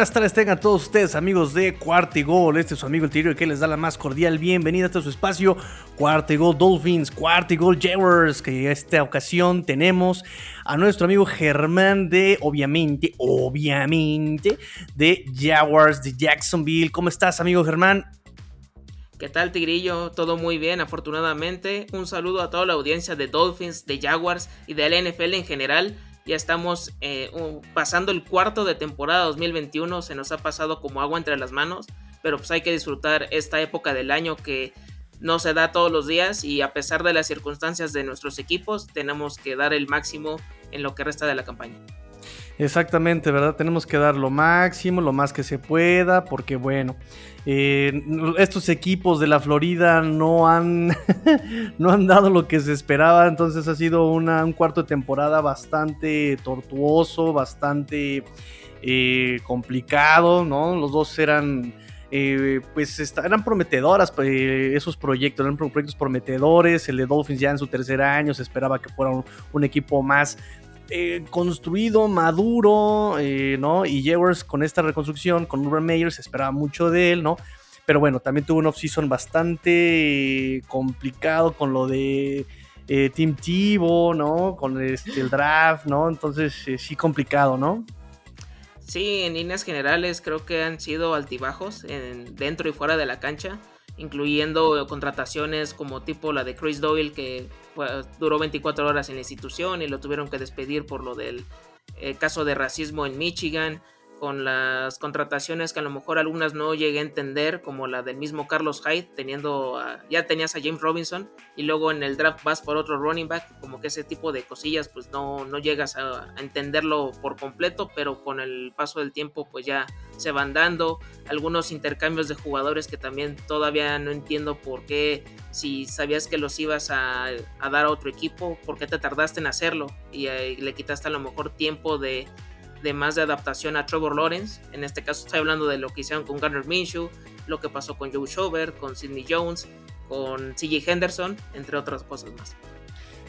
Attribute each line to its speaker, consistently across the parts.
Speaker 1: Buenas tardes tengan todos ustedes amigos de Cuarto y Gol, este es su amigo el Tirio que les da la más cordial bienvenida a este su espacio Cuarto Gol Dolphins, Cuarto Gol Jaguars, que esta ocasión tenemos a nuestro amigo Germán de, obviamente, obviamente, de Jaguars de Jacksonville. ¿Cómo estás amigo Germán?
Speaker 2: ¿Qué tal Tigrillo? Todo muy bien, afortunadamente. Un saludo a toda la audiencia de Dolphins, de Jaguars y de la NFL en general. Ya estamos eh, pasando el cuarto de temporada 2021, se nos ha pasado como agua entre las manos, pero pues hay que disfrutar esta época del año que no se da todos los días y a pesar de las circunstancias de nuestros equipos, tenemos que dar el máximo en lo que resta de la campaña.
Speaker 1: Exactamente, ¿verdad? Tenemos que dar lo máximo, lo más que se pueda, porque bueno, eh, estos equipos de la Florida no han, no han dado lo que se esperaba, entonces ha sido una, un cuarto de temporada bastante tortuoso, bastante eh, complicado, ¿no? Los dos eran... Eh, pues eran prometedoras esos proyectos, eran proyectos prometedores, el de Dolphins ya en su tercer año se esperaba que fuera un equipo más eh, construido, maduro, eh, ¿no? Y Jaguars con esta reconstrucción, con Urban Meyer, se esperaba mucho de él, ¿no? Pero bueno, también tuvo un off-season bastante complicado con lo de eh, Team Tivo, ¿no? Con este, el draft, ¿no? Entonces, sí complicado, ¿no?
Speaker 2: Sí, en líneas generales creo que han sido altibajos en, dentro y fuera de la cancha incluyendo contrataciones como tipo la de Chris Doyle, que duró 24 horas en la institución y lo tuvieron que despedir por lo del eh, caso de racismo en Michigan con las contrataciones que a lo mejor algunas no llegué a entender, como la del mismo Carlos Hyde, teniendo ya tenías a James Robinson y luego en el draft vas por otro running back, como que ese tipo de cosillas pues no, no llegas a, entenderlo por completo, pero con el paso del tiempo pues ya se van dando. Algunos intercambios de jugadores que también todavía no entiendo por qué si sabías que los ibas a, dar a otro equipo, por qué te tardaste en hacerlo y eh, le quitaste a lo mejor tiempo de de más de adaptación a Trevor Lawrence. En este caso estoy hablando de lo que hicieron con Gunnar Minshew, lo que pasó con Joe Schober, con Sidney Jones, con CJ Henderson, entre otras cosas más.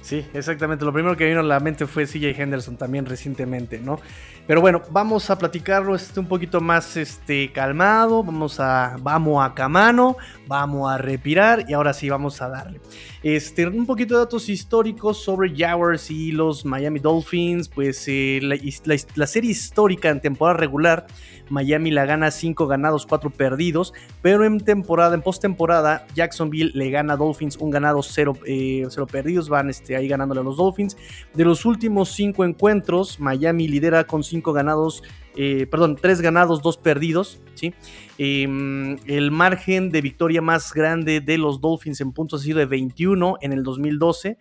Speaker 1: Sí, exactamente. Lo primero que vino a la mente fue CJ Henderson también recientemente, ¿no? Pero bueno, vamos a platicarlo este, un poquito más este, calmado. Vamos a, vamos a camano, vamos a respirar y ahora sí vamos a darle. Este, un poquito de datos históricos sobre Jaguars y los Miami Dolphins. Pues eh, la, serie histórica en temporada regular, Miami la gana 5 ganados, 4 perdidos. Pero en temporada, en postemporada, Jacksonville le gana a Dolphins un ganado, 0 eh, perdidos. Van este, ahí ganándole a los Dolphins. De los últimos 5 encuentros, Miami lidera con 5 ganados, eh, perdón, 3 ganados, 2 perdidos. ¿sí? Em, el margen de victoria más grande de los Dolphins en puntos ha sido de 21 en el 2012.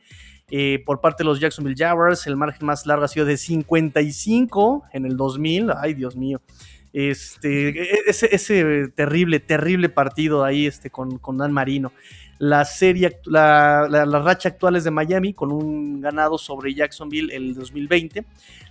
Speaker 1: Eh, por parte de los Jacksonville Jaguars, el margen más largo ha sido de 55 en el 2000. Ay, Dios mío. Este, e, ese, ese terrible, terrible partido ahí este, con, con Dan Marino la serie, la, racha actual es de Miami con un ganado sobre Jacksonville el 2020.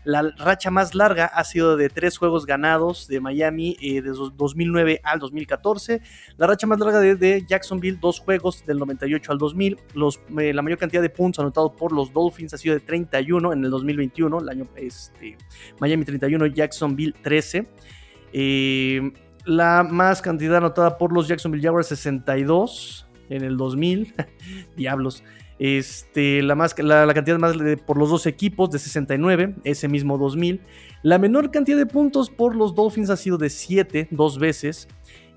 Speaker 1: La racha más larga ha sido de tres juegos ganados de Miami eh, de 2009 al 2014. La racha más larga de, Jacksonville, dos juegos del 98 al 2000. Los, eh, la mayor cantidad de puntos anotados por los Dolphins ha sido de 31 en el 2021. El año, este, Miami 31, Jacksonville 13. Eh, la más cantidad anotada por los Jacksonville Jaguars 62 en el 2000. Diablos. Este, la, más, la, cantidad más por los dos equipos de 69, ese mismo 2000. La menor cantidad de puntos por los Dolphins ha sido de 7, dos veces.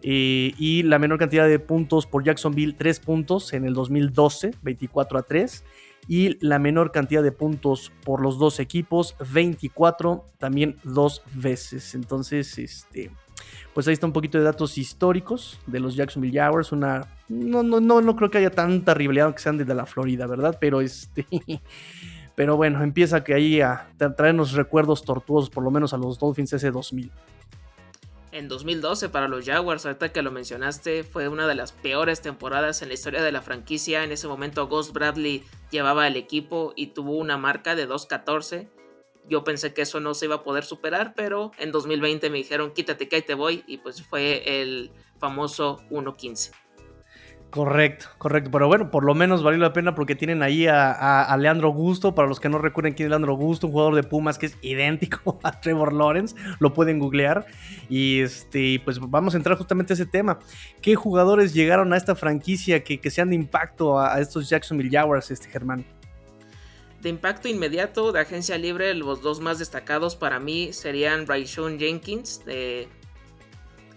Speaker 1: Eh, y la menor cantidad de puntos por Jacksonville, 3 puntos en el 2012, 24 a 3. Y la menor cantidad de puntos por los dos equipos, 24, también dos veces. Entonces, este, pues ahí está un poquito de datos históricos de los Jacksonville Jaguars. Una, no, no, no, no creo que haya tanta rivalidad que sean desde la Florida, ¿verdad? Pero este. Pero bueno, empieza que ahí a traernos recuerdos tortuosos, por lo menos a los Dolphins ese 2000.
Speaker 2: En 2012 para los Jaguars, ahorita que lo mencionaste, fue una de las peores temporadas en la historia de la franquicia. En ese momento Ghost Bradley llevaba el equipo y tuvo una marca de 2-14 yo pensé que eso no se iba a poder superar, pero en 2020 me dijeron quítate que ahí te voy y pues fue el famoso 1.15.
Speaker 1: Correcto, correcto. Pero bueno, por lo menos valió la pena porque tienen ahí a, Leandro Gusto. Para los que no recuerden quién es Leandro Gusto, un jugador de Pumas que es idéntico a Trevor Lawrence. Lo pueden googlear. Y este, pues vamos a entrar justamente a ese tema. ¿Qué jugadores llegaron a esta franquicia que, sean de impacto a, estos Jacksonville Jaguars, este Germán?
Speaker 2: De impacto inmediato, de agencia libre, los dos más destacados para mí serían Raishon Jenkins, de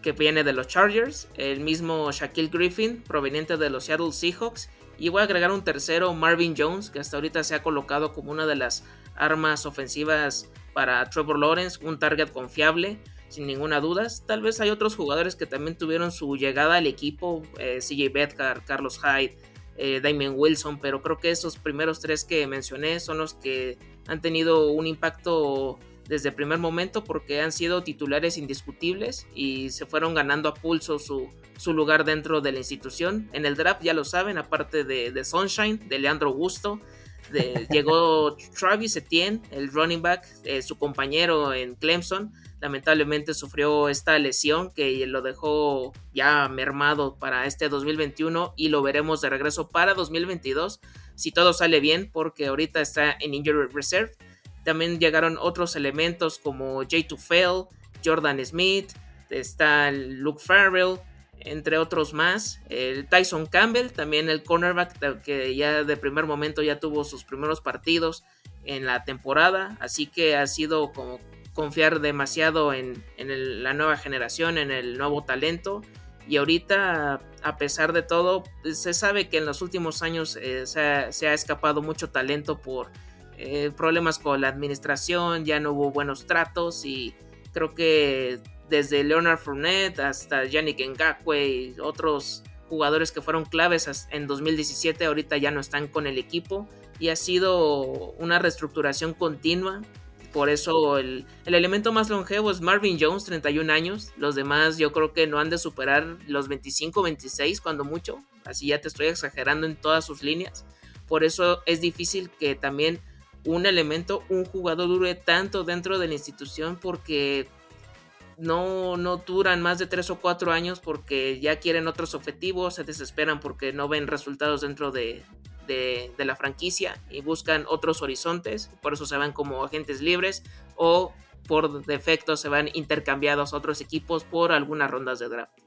Speaker 2: que viene de los Chargers, el mismo Shaquille Griffin, proveniente de los Seattle Seahawks, y voy a agregar un tercero, Marvin Jones, que hasta ahorita se ha colocado como una de las armas ofensivas para Trevor Lawrence, un target confiable, sin ninguna duda. Tal vez hay otros jugadores que también tuvieron su llegada al equipo, eh, CJ Bedgar, Carlos Hyde, eh, Damien Wilson, pero creo que esos primeros tres que mencioné son los que han tenido un impacto desde el primer momento porque han sido titulares indiscutibles y se fueron ganando a pulso su, lugar dentro de la institución. En el draft ya lo saben, aparte de, Sunshine, de Leandro Gusto, llegó Travis Etienne, el running back, eh, su compañero en Clemson. Lamentablemente sufrió esta lesión que lo dejó ya mermado para este 2021 y lo veremos de regreso para 2022 si todo sale bien porque ahorita está en Injury Reserve también llegaron otros elementos como Jay Tufel, Jordan Smith, está Luke Farrell, entre otros más. El Tyson Campbell, también el cornerback que ya de primer momento ya tuvo sus primeros partidos en la temporada. Así que ha sido como confiar demasiado en, la nueva generación, en el nuevo talento. Y ahorita, a pesar de todo, se sabe que en los últimos años eh, se ha escapado mucho talento por eh, problemas con la administración, ya no hubo buenos tratos y creo que desde Leonard Fournette hasta Yannick Ngakwe y otros jugadores que fueron claves en 2017 ahorita ya no están con el equipo y ha sido una reestructuración continua. Por eso el, el elemento más longevo es Marvin Jones, 31 años. Los demás yo creo que no han de superar los 25, 26 cuando mucho. Así ya te estoy exagerando en todas sus líneas. Por eso es difícil que también un elemento, un jugador dure tanto dentro de la institución porque no, no duran más de tres o cuatro años porque ya quieren otros objetivos, se desesperan porque no ven resultados dentro de, de, la franquicia y buscan otros horizontes, por eso se van como agentes libres o por defecto se van intercambiados a otros equipos por algunas rondas de draft.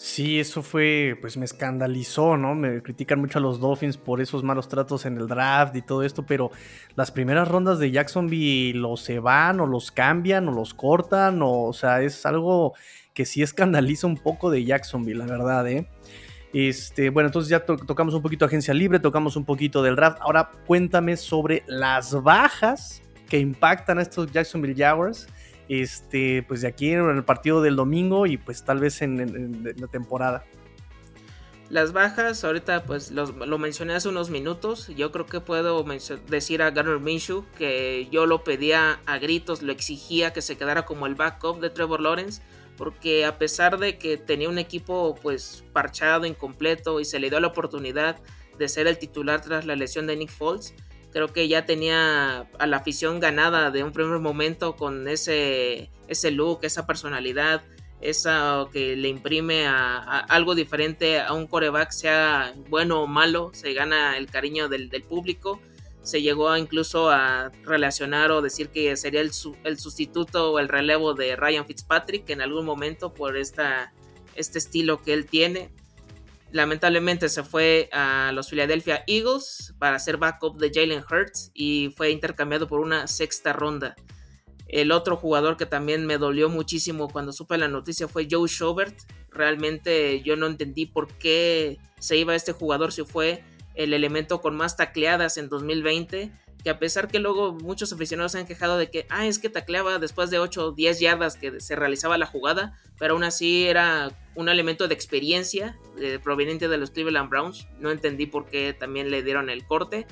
Speaker 1: Sí, eso fue, pues me escandalizó, ¿no? Me critican mucho a los Dolphins por esos malos tratos en el draft y todo esto, pero las primeras rondas de Jacksonville los se van o los cambian o los cortan, o, sea, es algo que sí escandaliza un poco de Jacksonville, la verdad, ¿eh? Este, bueno, entonces ya tocamos un poquito agencia libre, tocamos un poquito del draft. Ahora cuéntame sobre las bajas que impactan a estos Jacksonville Jaguars este, pues de aquí en el partido del domingo y pues tal vez en, la temporada.
Speaker 2: Las bajas, ahorita pues lo mencioné hace unos minutos. Yo creo que puedo decir a Garner Minshew que yo lo pedía a gritos, lo exigía que se quedara como el backup de Trevor Lawrence. Porque a pesar de que tenía un equipo pues parchado, incompleto y se le dio la oportunidad de ser el titular tras la lesión de Nick Foles, creo que ya tenía a la afición ganada de un primer momento con ese, ese look, esa personalidad, esa que le imprime a, algo diferente a un coreback, sea bueno o malo, se gana el cariño del, público. Se llegó incluso a relacionar o decir que sería el, el, sustituto o el relevo de Ryan Fitzpatrick en algún momento por esta, este estilo que él tiene. Lamentablemente se fue a los Philadelphia Eagles para ser backup de Jalen Hurts y fue intercambiado por una sexta ronda. El otro jugador que también me dolió muchísimo cuando supe la noticia fue Joe Schobert. Realmente yo no entendí por qué se iba este jugador si fue el elemento con más tacleadas en 2020 a pesar que luego muchos aficionados se han quejado de que, ah, es que tacleaba después de 8 o 10 yardas que se realizaba la jugada, pero aún así era un elemento de experiencia eh, proveniente de los Cleveland Browns. No entendí por qué también le dieron el corte.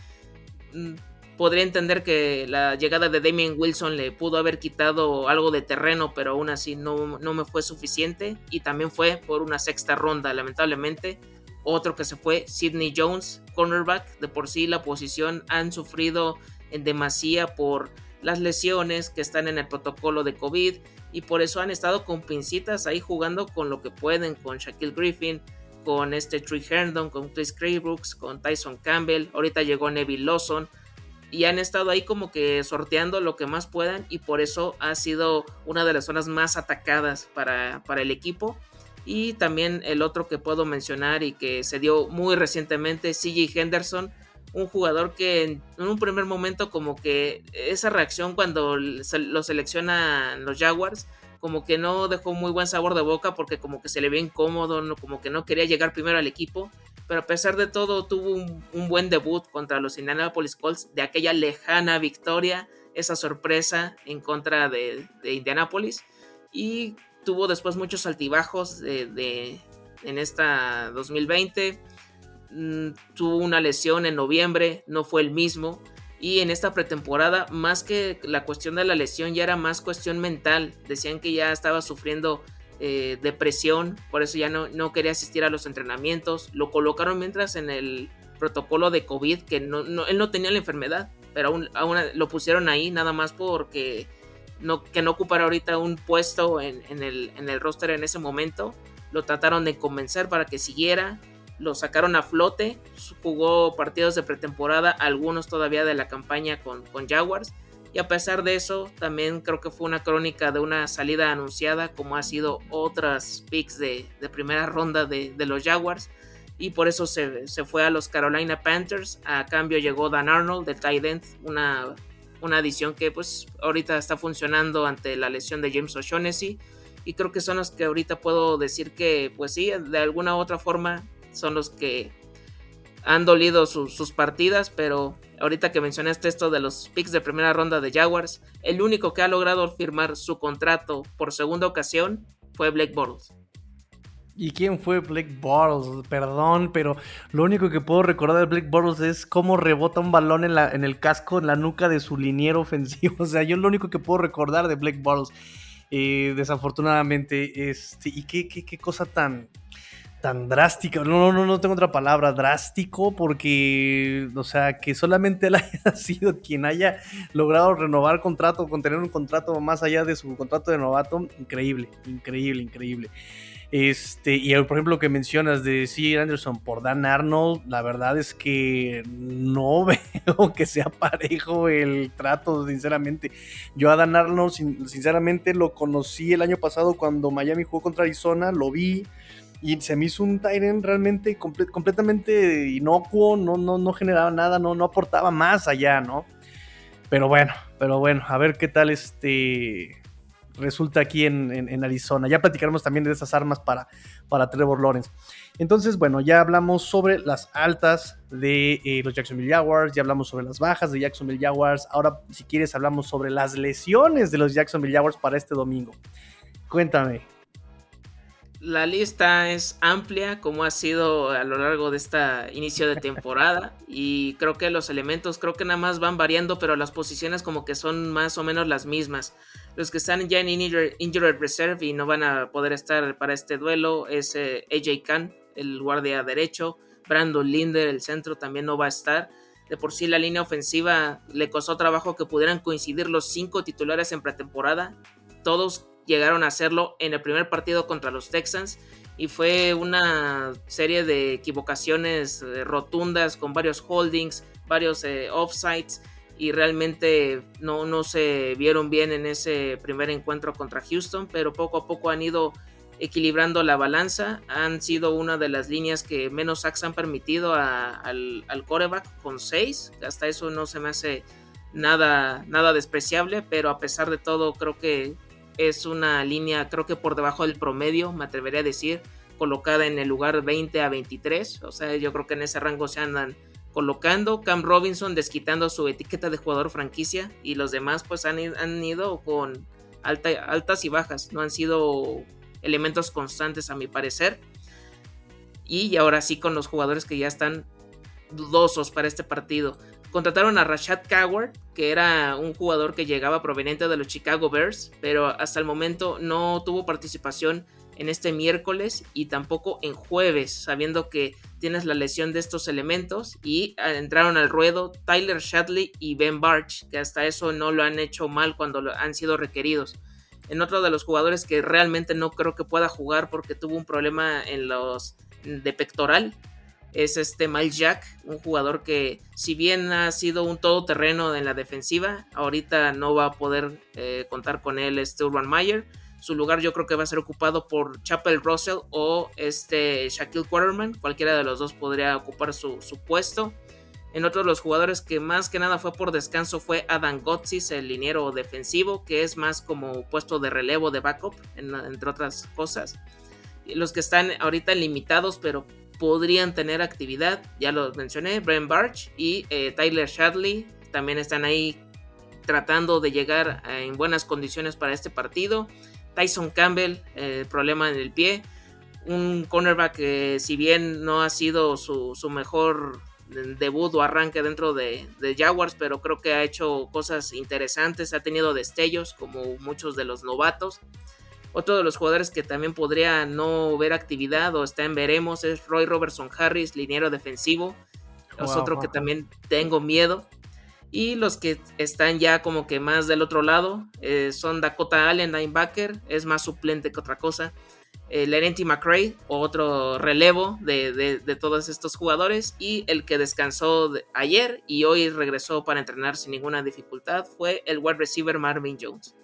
Speaker 2: Mm, podría entender que la llegada de Damien Wilson le pudo haber quitado algo de terreno, pero aún así no, no me fue suficiente. Y también fue por una sexta ronda, lamentablemente. Otro que se fue, Sidney Jones, cornerback. De por sí la posición han sufrido en demasía por las lesiones que están en el protocolo de COVID y por eso han estado con pincitas ahí jugando con lo que pueden, con Shaquille Griffin, con este Trey Herndon, con Chris Craybrooks, con Tyson Campbell, ahorita llegó Neville Lawson y han estado ahí como que sorteando lo que más puedan y por eso ha sido una de las zonas más atacadas para, para el equipo. Y también el otro que puedo mencionar y que se dio muy recientemente, CJ Henderson, un jugador que en, un primer momento como que esa reacción cuando lo seleccionan los Jaguars, como que no dejó muy buen sabor de boca porque como que se le ve incómodo, como que no quería llegar primero al equipo, pero a pesar de todo tuvo un, buen debut contra los Indianapolis Colts de aquella lejana victoria, esa sorpresa en contra de, de Indianapolis. Y tuvo después muchos altibajos de, en esta 2020. Mm, tuvo una lesión en noviembre, no fue el mismo. Y en esta pretemporada, más que la cuestión de la lesión, ya era más cuestión mental. Decían que ya estaba sufriendo eh, depresión, por eso ya no, no, quería asistir a los entrenamientos. Lo colocaron mientras en el protocolo de COVID, que no, él no tenía la enfermedad, pero aún, aún, lo pusieron ahí nada más porque no, que no ocupara ahorita un puesto en, el, en roster en ese momento. Lo trataron de convencer para que siguiera, lo sacaron a flote, jugó partidos de pretemporada, algunos todavía de la campaña con, Jaguars. Y a pesar de eso, también creo que fue una crónica de una salida anunciada, como ha sido otras picks de, primera ronda de, los Jaguars. Y por eso se, se, fue a los Carolina Panthers. A cambio llegó Dan Arnold de tight una una adición que pues ahorita está funcionando ante la lesión de James O'Shaughnessy y creo que son los que ahorita puedo decir que pues sí, de alguna u otra forma son los que han dolido sus partidas, pero ahorita que mencionaste esto de los picks de primera ronda de Jaguars, el único que ha logrado firmar su contrato por segunda ocasión fue Blake Bortles.
Speaker 1: ¿Y quién fue Blake Bortles? Perdón, pero lo único que puedo recordar de Blake Bortles es cómo rebota un balón en, la, en el casco, en la nuca de su liniero ofensivo. O sea, yo lo único que puedo recordar de Blake Bortles, eh, desafortunadamente, este, y qué, qué, qué cosa tan, tan drástica. No, no, no tengo otra palabra, drástico, porque, o sea, que solamente él haya sido quien haya logrado renovar contrato, con tener un contrato más allá de su contrato de novato, increíble, increíble, increíble. Este, y por ejemplo, lo que mencionas de C. Anderson por Dan Arnold, la verdad es que no veo que sea parejo el trato, sinceramente. Yo a Dan Arnold, sinceramente, lo conocí el año pasado cuando Miami jugó contra Arizona, lo vi y se me hizo un Tyrant realmente completamente inocuo, no, no, no generaba nada, no, no aportaba más allá, ¿no? Pero bueno, pero bueno, a ver qué tal este resulta aquí en, Arizona. Ya platicaremos también de esas armas para, para Trevor Lawrence. Entonces, bueno, ya hablamos sobre las altas de eh, los Jacksonville Jaguars, ya hablamos sobre las bajas de Jacksonville Jaguars. Ahora, si quieres, hablamos sobre las lesiones de los Jacksonville Jaguars para este domingo. Cuéntame,
Speaker 2: la lista es amplia como ha sido a lo largo de este inicio de temporada y creo que los elementos creo que nada más van variando pero las posiciones como que son más o menos las mismas. Los que están ya en Injured Reserve y no van a poder estar para este duelo es eh, AJ Khan, el guardia derecho, Brandon Linder, el centro también no va a estar. De por sí la línea ofensiva le costó trabajo que pudieran coincidir los cinco titulares en pretemporada. Todos llegaron a hacerlo en el primer partido contra los Texans y fue una serie de equivocaciones eh, rotundas con varios holdings, varios eh, offsides y realmente no, no se vieron bien en ese primer encuentro contra Houston, pero poco a poco han ido equilibrando la balanza, han sido una de las líneas que menos sacks han permitido al, al coreback con 6, hasta eso no se me hace nada, nada despreciable, pero a pesar de todo creo que es una línea creo que por debajo del promedio, me atrevería a decir, colocada en el lugar 20 a 23, o sea, yo creo que en ese rango se andan colocando, Cam Robinson desquitando su etiqueta de jugador franquicia y los demás pues han, han ido con altas y bajas, no han sido elementos constantes a mi parecer. Y ahora sí con los jugadores que ya están dudosos para este partido. Contrataron a Rashad Coward, que era un jugador que llegaba proveniente de los Chicago Bears, pero hasta el momento no tuvo participación en este miércoles y tampoco en jueves, sabiendo que tienes la lesión de estos elementos y ah, entraron al ruedo Tyler Shadley y Ben Barch, que hasta eso no lo han hecho mal cuando han sido requeridos. En otro de los jugadores que realmente no creo que pueda jugar porque tuvo un problema en los de pectoral es este Miles Jack, un jugador que si bien ha sido un todoterreno en la defensiva, ahorita no va a poder eh, contar con él este Urban Meyer. Su lugar yo creo que va a ser ocupado por Chapel Russell o este Shaquille Quarterman. Cualquiera de los dos podría ocupar su, puesto. En otros de los jugadores que más que nada fue por descanso fue Adam Gotsis, el liniero defensivo, que es más como puesto de relevo de backup, entre otras cosas. Los que están ahorita limitados, pero podrían tener actividad, ya los mencioné, Brent Barch y eh, Tyler Shadley también están ahí tratando de llegar en buenas condiciones para este partido. Tyson Campbell, el eh, problema en el pie, un cornerback que si bien no ha sido su, mejor debut o arranque dentro de, de, Jaguars, pero creo que ha hecho cosas interesantes, ha tenido destellos como muchos de los novatos. Otro de los jugadores que también podría no ver actividad o está en veremos es Roy Robertson Harris, liniero defensivo. Es otro que también tengo miedo. Y los que están ya como que más del otro lado eh, son Dakota Allen, linebacker, es más suplente que otra cosa. Lerenti McRae, otro relevo de, todos estos jugadores. Y el que descansó ayer y hoy regresó para entrenar sin ninguna dificultad fue el wide receiver Marvin Jones.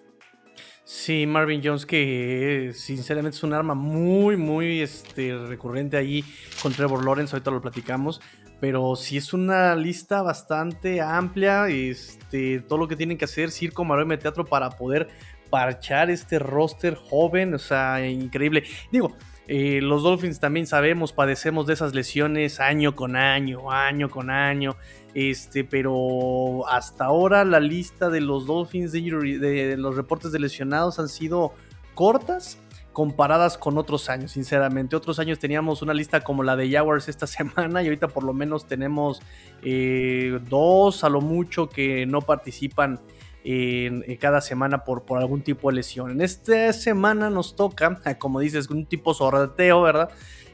Speaker 1: Sí, Marvin Jones, que sinceramente es un arma muy, muy este, recurrente ahí con Trevor Lawrence, ahorita lo platicamos, pero sí es una lista bastante amplia, este, todo lo que tienen que hacer Circo, Maroma Teatro para poder parchar este roster joven, o sea, increíble. Digo, eh, los Dolphins también sabemos, padecemos de esas lesiones año con año, año con año. Este, pero hasta ahora la lista de los Dolphins de, los reportes de lesionados han sido cortas comparadas con otros años, sinceramente. Otros años teníamos una lista como la de Jaguars esta semana y ahorita por lo menos tenemos eh, dos a lo mucho que no participan en, cada semana por, por algún tipo de lesión. En esta semana nos toca, como dices, un tipo sorteo, ¿verdad?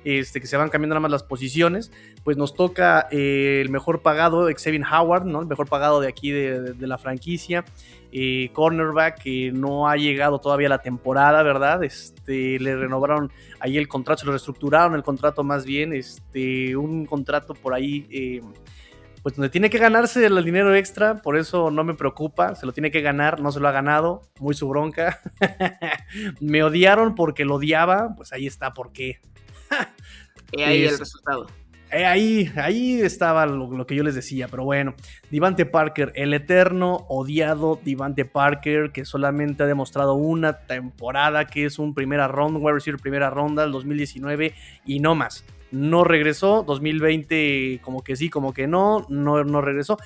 Speaker 1: Este, que se van cambiando nada más las posiciones, pues nos toca eh, el mejor pagado, Xavier Howard, ¿no? El mejor pagado de aquí de, la franquicia. Eh, cornerback que no ha llegado todavía la temporada, ¿verdad? Este, le renovaron ahí el contrato, se lo reestructuraron el contrato más bien, este, un contrato por ahí, eh, pues donde tiene que ganarse el dinero extra, por eso no me preocupa, se lo tiene que ganar, no se lo ha ganado, muy su bronca. me odiaron porque lo odiaba, pues ahí está por qué.
Speaker 2: y ahí el resultado.
Speaker 1: ahí, ahí estaba lo, que yo les decía, pero bueno, Divante Parker, el eterno odiado Divante Parker, que solamente ha demostrado una temporada que es un primera ronda, wide receiver primera ronda, el 2019 y no más. No regresó, 2020 como que sí, como que no, no, no regresó.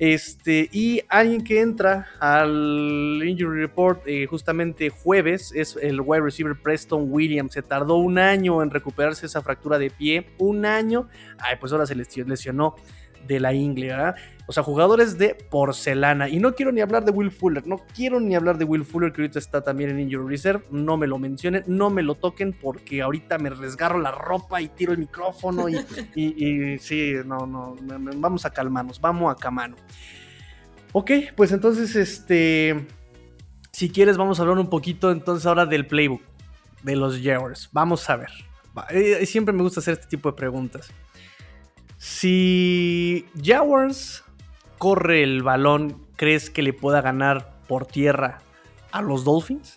Speaker 1: Este, y alguien que entra al Injury Report eh, justamente jueves es el wide receiver Preston Williams. Se tardó un año en recuperarse esa fractura de pie. Un año. Ay, pues ahora se lesionó de la ingle, ¿verdad? O sea, jugadores de porcelana. Y no quiero ni hablar de Will Fuller. No quiero ni hablar de Will Fuller, que ahorita está también en Injury Reserve. No me lo mencionen, no me lo toquen, porque ahorita me resgarro la ropa y tiro el micrófono. Y, y, sí, no, no. Vamos a calmarnos, vamos a camano. Ok, pues entonces, este. Si quieres, vamos a hablar un poquito entonces ahora del playbook de los Jaguars. Vamos a ver. Eh, siempre me gusta hacer este tipo de preguntas. Si Jaguars corre el balón, ¿crees que le pueda ganar por tierra a los Dolphins?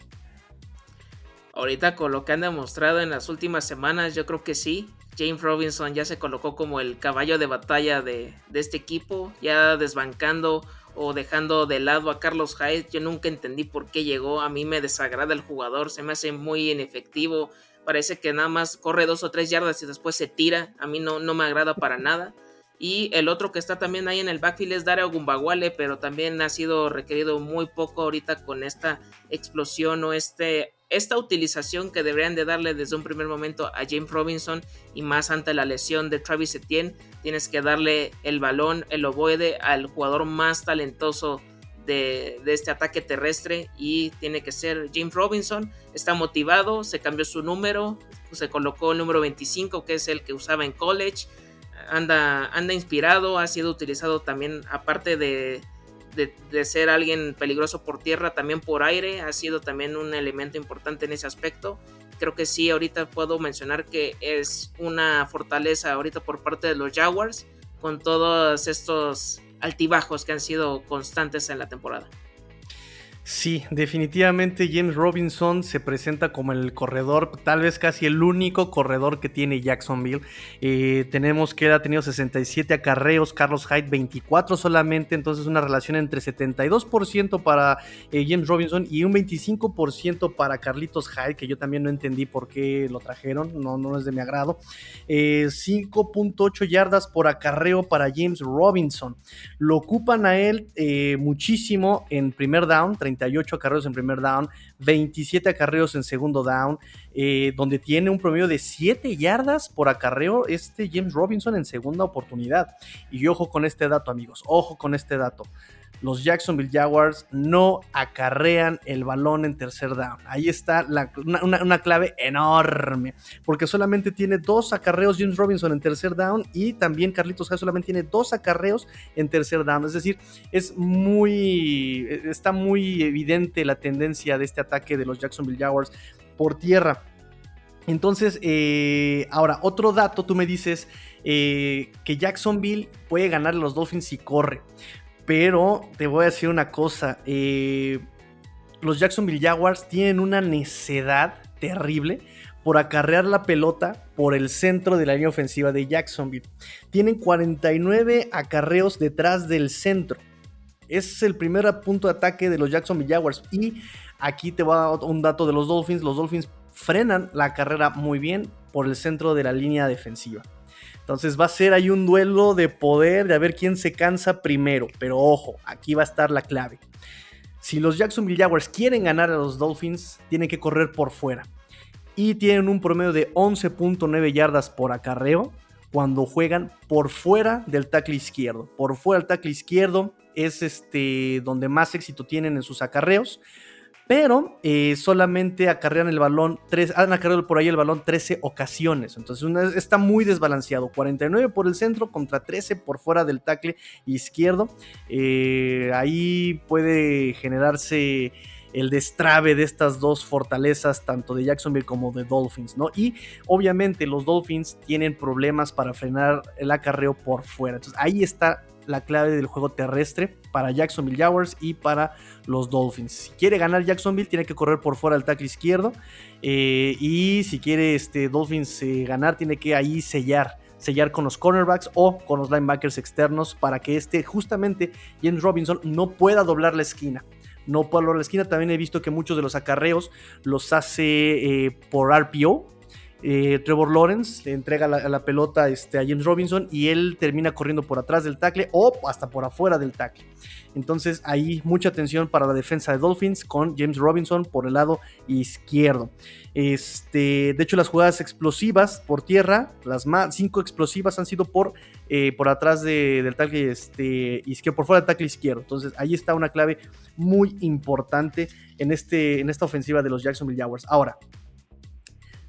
Speaker 2: Ahorita con lo que han demostrado en las últimas semanas, yo creo que sí. James Robinson ya se colocó como el caballo de batalla de, este equipo, ya desbancando o dejando de lado a Carlos Hyde. Yo nunca entendí por qué llegó. A mí me desagrada el jugador, se me hace muy inefectivo parece que nada más corre dos o tres yardas y después se tira. A mí no, no me agrada para nada. Y el otro que está también ahí en el backfield es Dario Gumbawale, pero también ha sido requerido muy poco ahorita con esta explosión o este, esta utilización que deberían de darle desde un primer momento a James Robinson y más ante la lesión de Travis Etienne. Tienes que darle el balón, el ovoide al jugador más talentoso de, este ataque terrestre y tiene que ser James Robinson. Está motivado, se cambió su número, se colocó el número 25 que es el que usaba en college. Anda, anda inspirado, ha sido utilizado también aparte de, de, ser alguien peligroso por tierra, también por aire, ha sido también un elemento importante en ese aspecto. Creo que sí, ahorita puedo mencionar que es una fortaleza ahorita por parte de los Jaguars, con todos estos altibajos que han sido constantes en la temporada.
Speaker 1: Sí, definitivamente James Robinson se presenta como el corredor, tal vez casi el único corredor que tiene Jacksonville. Eh, tenemos que él ha tenido 67 acarreos, Carlos Hyde 24 solamente, entonces una relación entre 72% para eh, James Robinson y un 25% para Carlitos Hyde, que yo también no entendí por qué lo trajeron, no, no es de mi agrado. 5.8 eh, yardas por acarreo para James Robinson. Lo ocupan a él muchísimo en primer down, 38 acarreos en primer down, 27 acarreos en segundo down, eh, donde tiene un promedio de 7 yardas por acarreo este James Robinson en segunda oportunidad. Y ojo con este dato, amigos, ojo con este dato los Jacksonville Jaguars no acarrean el balón en tercer down. Ahí está una, clave enorme, porque solamente tiene dos acarreos James Robinson en tercer down y también Carlitos Hyde solamente tiene dos acarreos en tercer down. Es decir, es muy, está muy evidente la tendencia de este ataque de los Jacksonville Jaguars por tierra. Entonces, eh, ahora, otro dato, tú me dices eh, que Jacksonville puede ganar a los Dolphins si corre. Pero te voy a decir una cosa. Eh, los Jacksonville Jaguars tienen una necedad terrible por acarrear la pelota por el centro de la línea ofensiva de Jacksonville. Tienen 49 acarreos detrás del centro. Es el primer punto de ataque de los Jacksonville Jaguars. Y aquí te va un dato de los Dolphins. Los Dolphins frenan la carrera muy bien por el centro de la línea defensiva. Entonces va a ser ahí un duelo de poder, de a ver quién se cansa primero. Pero ojo, aquí va a estar la clave. Si los Jacksonville Jaguars quieren ganar a los Dolphins, tienen que correr por fuera. Y tienen un promedio de 11.9 yardas por acarreo cuando juegan por fuera del tackle izquierdo. Por fuera del tackle izquierdo es este donde más éxito tienen en sus acarreos pero eh, solamente acarrean el balón, tres, han acarreado por ahí el balón 13 ocasiones. Entonces está muy desbalanceado. 49 por el centro contra 13 por fuera del tackle izquierdo. Eh, ahí puede generarse el destrabe de estas dos fortalezas, tanto de Jacksonville como de Dolphins, ¿no? Y obviamente los Dolphins tienen problemas para frenar el acarreo por fuera. Entonces ahí está la clave del juego terrestre para Jacksonville Jaguars y para los Dolphins. Si quiere ganar Jacksonville, tiene que correr por fuera del tackle izquierdo. Eh, y si quiere este, Dolphins eh, ganar, tiene que ahí sellar. Sellar con los cornerbacks o con los linebackers externos para que este, justamente James Robinson, no pueda doblar la esquina no pueda doblar la esquina. También he visto que muchos de los acarreos los hace eh, por RPO, eh, Trevor Lawrence le entrega la, pelota este, a James Robinson y él termina corriendo por atrás del tackle o hasta por afuera del tackle. Entonces ahí mucha atención para la defensa de Dolphins con James Robinson por el lado izquierdo. Este, de hecho las jugadas explosivas por tierra, las más cinco explosivas han sido por, eh, por atrás del tackle este, izquierdo, por fuera del tackle izquierdo. Entonces ahí está una clave muy importante en, este, en esta ofensiva de los Jacksonville Jaguars. Ahora,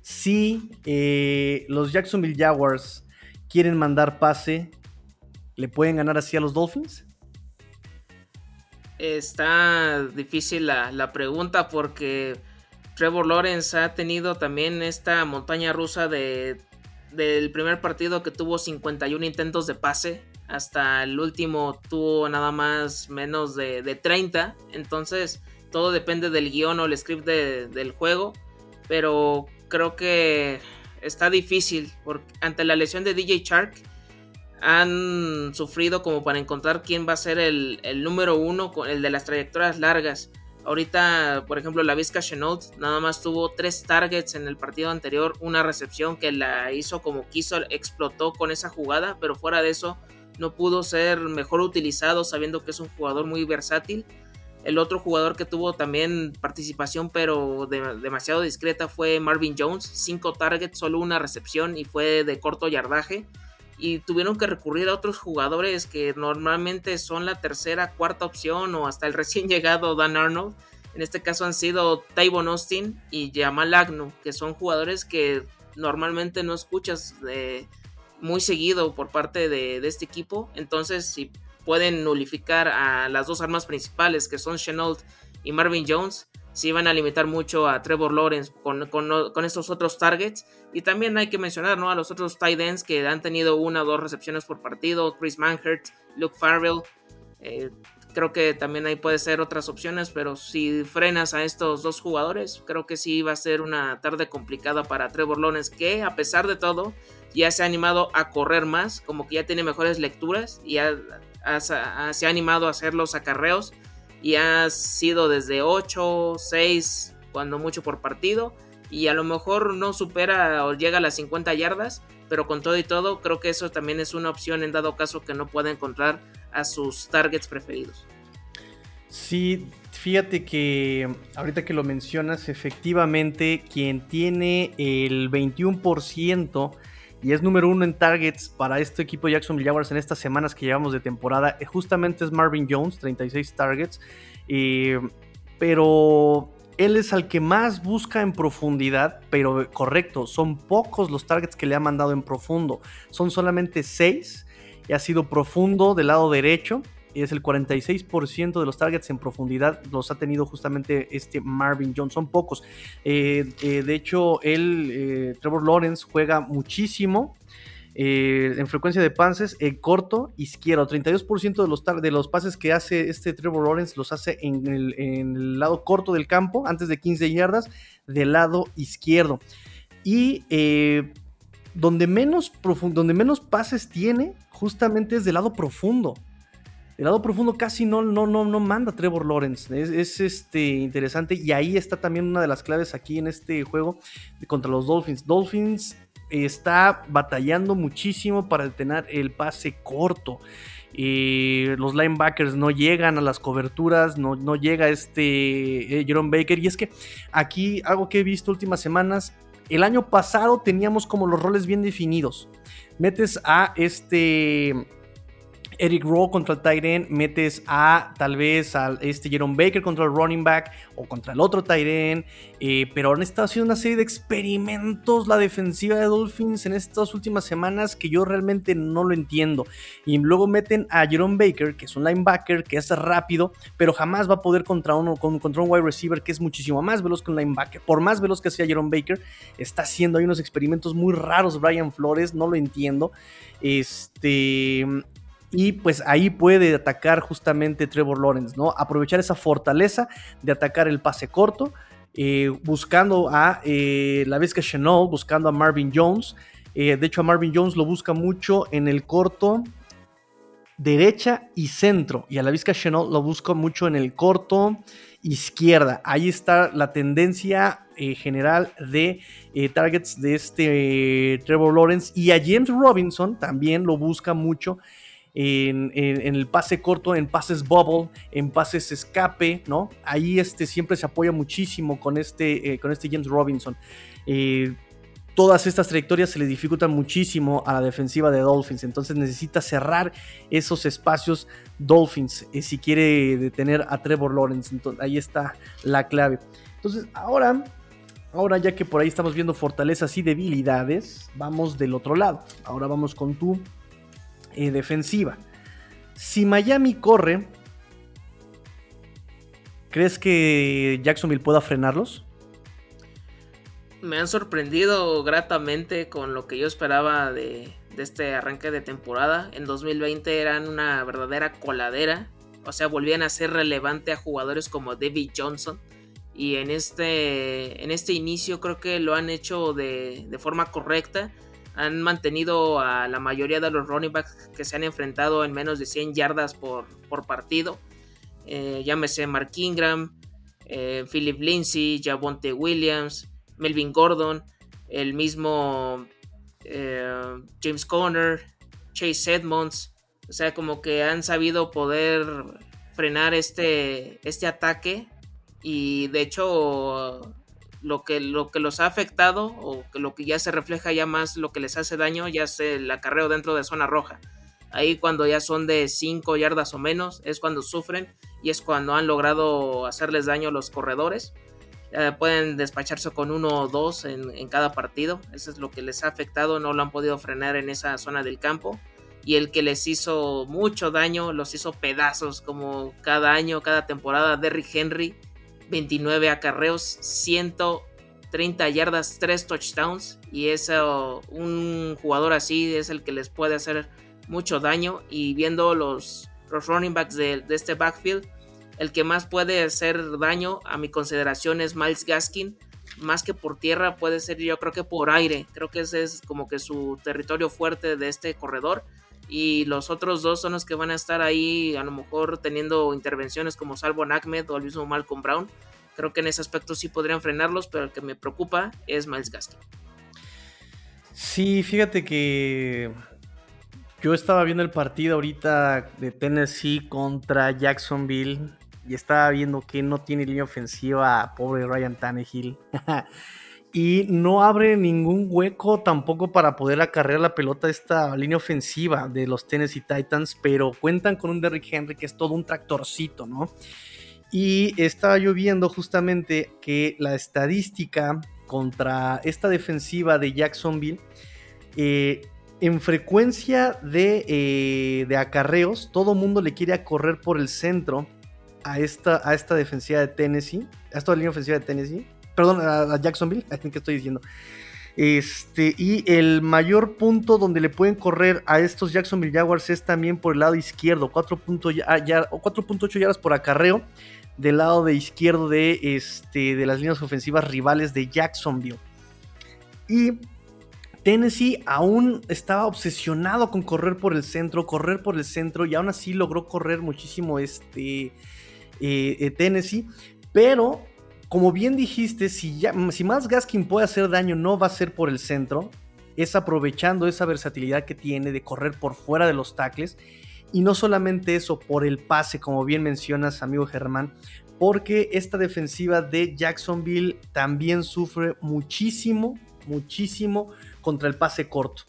Speaker 1: si eh, los Jacksonville Jaguars quieren mandar pase, ¿le pueden ganar así a los Dolphins?
Speaker 2: Está difícil la, pregunta porque Trevor Lawrence ha tenido también esta montaña rusa de, del primer partido que tuvo 51 intentos de pase. Hasta el último tuvo nada más menos de, 30. Entonces todo depende del guion o el script del juego. Pero creo que está difícil porque ante la lesión de DJ Shark han sufrido como para encontrar quién va a ser el, número uno, el de las trayectorias largas. Ahorita, por ejemplo, la Vizca Chenault nada más tuvo tres targets en el partido anterior, una recepción que la hizo como quiso, explotó con esa jugada, pero fuera de eso no pudo ser mejor utilizado sabiendo que es un jugador muy versátil. El otro jugador que tuvo también participación, pero demasiado discreta, fue Marvin Jones. Cinco targets, solo una recepción y fue de corto yardaje. Y tuvieron que recurrir a otros jugadores que normalmente son la tercera, cuarta opción o hasta el recién llegado Dan Arnold. En este caso han sido Tyvon Austin y Jamal Agnew, que son jugadores que normalmente no escuchas muy seguido por parte de, de este equipo. Entonces, si pueden nulificar a las dos armas principales que son Chenault y Marvin Jones, sí van a limitar mucho a Trevor Lawrence con, con, estos otros targets. Y también hay que mencionar ¿no? a los otros tight ends que han tenido una o dos recepciones por partido, Chris Manhert, Luke Farrell. Eh, creo que también ahí puede ser otras opciones, pero si frenas a estos dos jugadores, creo que sí va a ser una tarde complicada para Trevor Lawrence, que a pesar de todo ya se ha animado a correr más, como que ya tiene mejores lecturas y se ha animado a hacer los acarreos y ha sido desde 8, 6, cuando mucho por partido y a lo mejor no supera o llega a las 50 yardas, pero con todo y todo creo que eso también es una opción en dado caso que no pueda encontrar a sus targets preferidos.
Speaker 1: Sí, fíjate que ahorita que lo mencionas, efectivamente quien tiene el 21% y es número uno en targets para este equipo de Jacksonville Jaguars en estas semanas que llevamos de temporada, eh, justamente es Marvin Jones, 36 targets, eh, pero él es al que más busca en profundidad, pero correcto, son pocos los targets que le ha mandado en profundo, son solamente 6 y ha sido profundo del lado derecho es el 46% de los targets en profundidad los ha tenido justamente este Marvin Jones. Son pocos. Eh, eh, de hecho, él, eh, Trevor Lawrence, juega muchísimo. en frecuencia de pases, en corto izquierdo. 32% de los, de los pases que hace este Trevor Lawrence los hace en el, lado corto del campo, antes de 15 yardas, del lado izquierdo. Y donde, menos donde menos pases tiene, justamente es del lado profundo. El lado profundo casi no, no, no, no manda Trevor Lawrence. Es, este, interesante. Y ahí está también una de las claves aquí en este juego contra los Dolphins. Dolphins está batallando muchísimo para detener el pase corto. Eh, los linebackers no llegan a las coberturas, no, no llega este eh, Jerome Baker. Y es que aquí algo que he visto últimas semanas, el año pasado teníamos como los roles bien definidos. Metes a este Eric Rowe contra el tight metes a tal vez a este Jerome Baker contra el running back o contra el otro tight eh, pero han estado haciendo una serie de experimentos la defensiva de Dolphins en estas últimas semanas que yo realmente no lo entiendo. Y luego meten a Jerome Baker, que es un linebacker, que es rápido, pero jamás va a poder contra, uno, contra un wide receiver que es muchísimo más veloz que un linebacker. Por más veloz que sea Jerome Baker, está haciendo ahí unos experimentos muy raros Brian Flores, no lo entiendo. Este, y pues ahí puede atacar justamente Trevor Lawrence, ¿no? Aprovechar esa fortaleza de atacar el pase corto, eh, buscando a eh, la que Chenault, buscando a Marvin Jones. Eh, de hecho, a Marvin Jones lo busca mucho en el corto derecha y centro. Y a la Vizca Chenault lo busca mucho en el corto izquierda. Ahí está la tendencia general de targets de este Trevor Lawrence. Y a James Robinson también lo busca mucho en, el pase corto, en pases bubble, en pases escape, ¿no? Ahí este, siempre se apoya muchísimo con este, eh, con este James Robinson. Eh, todas estas trayectorias se le dificultan muchísimo a la defensiva de Dolphins, entonces necesita cerrar esos espacios Dolphins eh, si quiere detener a Trevor Lawrence. Entonces, ahí está la clave. Entonces, ahora Ahora ya que por ahí estamos viendo fortalezas y debilidades, vamos del otro lado. Ahora vamos con tu eh, defensiva. Si Miami corre, ¿crees que Jacksonville pueda frenarlos?
Speaker 2: Me han sorprendido gratamente con lo que yo esperaba de, este arranque de temporada. En 2020 eran una verdadera coladera. O sea, volvían a ser relevante a jugadores como David Johnson. Y en este, en este inicio creo que lo han hecho de, de forma correcta han mantenido a la mayoría de los running backs que se han enfrentado en menos de 100 yardas por, partido. Eh, llámese Mark Ingram, eh, Philip Lindsay, Javonte Williams, Melvin Gordon, el mismo eh, James Conner, Chase Edmonds. O sea, como que han sabido poder frenar este, este ataque. Y de hecho, lo que, lo que los ha afectado o que lo que ya se refleja ya más lo que les hace daño ya es el acarreo dentro de zona roja. Ahí cuando ya son de 5 yardas o menos es cuando sufren y es cuando han logrado hacerles daño a los corredores. pueden despacharse con uno o dos en, en, cada partido. Eso es lo que les ha afectado. No lo han podido frenar en esa zona del campo. y el que les hizo mucho daño, los hizo pedazos como cada año, cada temporada, Derrick Henry, 29 acarreos, 130 yardas, 3 touchdowns. Y eso, un jugador así es el que les puede hacer mucho daño. Y viendo los, running backs de, de este backfield, el que más puede hacer daño a mi consideración es Miles Gaskin, más que por tierra puede ser yo creo que por aire, creo que ese es como que su territorio fuerte de este corredor y los otros dos son los que van a estar ahí a lo mejor teniendo intervenciones como Salvo Ahmed o el mismo Malcolm Brown. Creo que en ese aspecto sí podrían frenarlos, pero el que me preocupa es Miles Gaskin.
Speaker 1: Sí, fíjate que yo estaba viendo el partido ahorita de Tennessee contra Jacksonville y estaba viendo que no tiene línea ofensiva, pobre Ryan Tannehill. y no abre ningún hueco tampoco para poder acarrear la pelota esta línea ofensiva de los Tennessee Titans, pero cuentan con un Derrick Henry que es todo un tractorcito, ¿no? Y estaba yo viendo justamente que la estadística contra esta defensiva de Jacksonville, eh, en frecuencia de, eh, de acarreos, todo mundo le quiere correr por el centro a esta, a esta defensiva de Tennessee, a esta línea ofensiva de Tennessee, perdón, a, Jacksonville, ¿a qué estoy diciendo? Este, y el mayor punto donde le pueden correr a estos Jacksonville Jaguars es también por el lado izquierdo, 4.8 yardas por acarreo del lado de izquierdo de, este, de las líneas ofensivas rivales de Jacksonville. Y Tennessee aún estaba obsesionado con correr por el centro, correr por el centro, y aún así logró correr muchísimo este, eh, eh, Tennessee, pero como bien dijiste, si, más Gaskin puede hacer daño, no va a ser por el centro, es aprovechando esa versatilidad que tiene de correr por fuera de los tackles. Y no solamente eso, por el pase, como bien mencionas, amigo Germán, porque esta defensiva de Jacksonville también sufre muchísimo, muchísimo contra el pase corto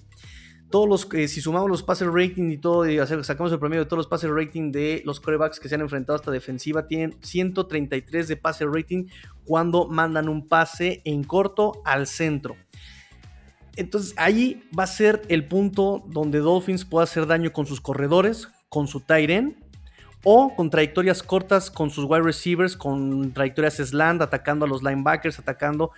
Speaker 1: todos los, eh, si sumamos los passer rating y todo, sacamos el promedio de todos los passer rating de los corebacks que se han enfrentado a esta defensiva, tienen 133 de passer rating cuando mandan un pase en corto al centro. Entonces ahí va a ser el punto donde Dolphins puede hacer daño con sus corredores, con su tight o con trayectorias cortas con sus wide receivers, con trayectorias slant, atacando a los linebackers, atacando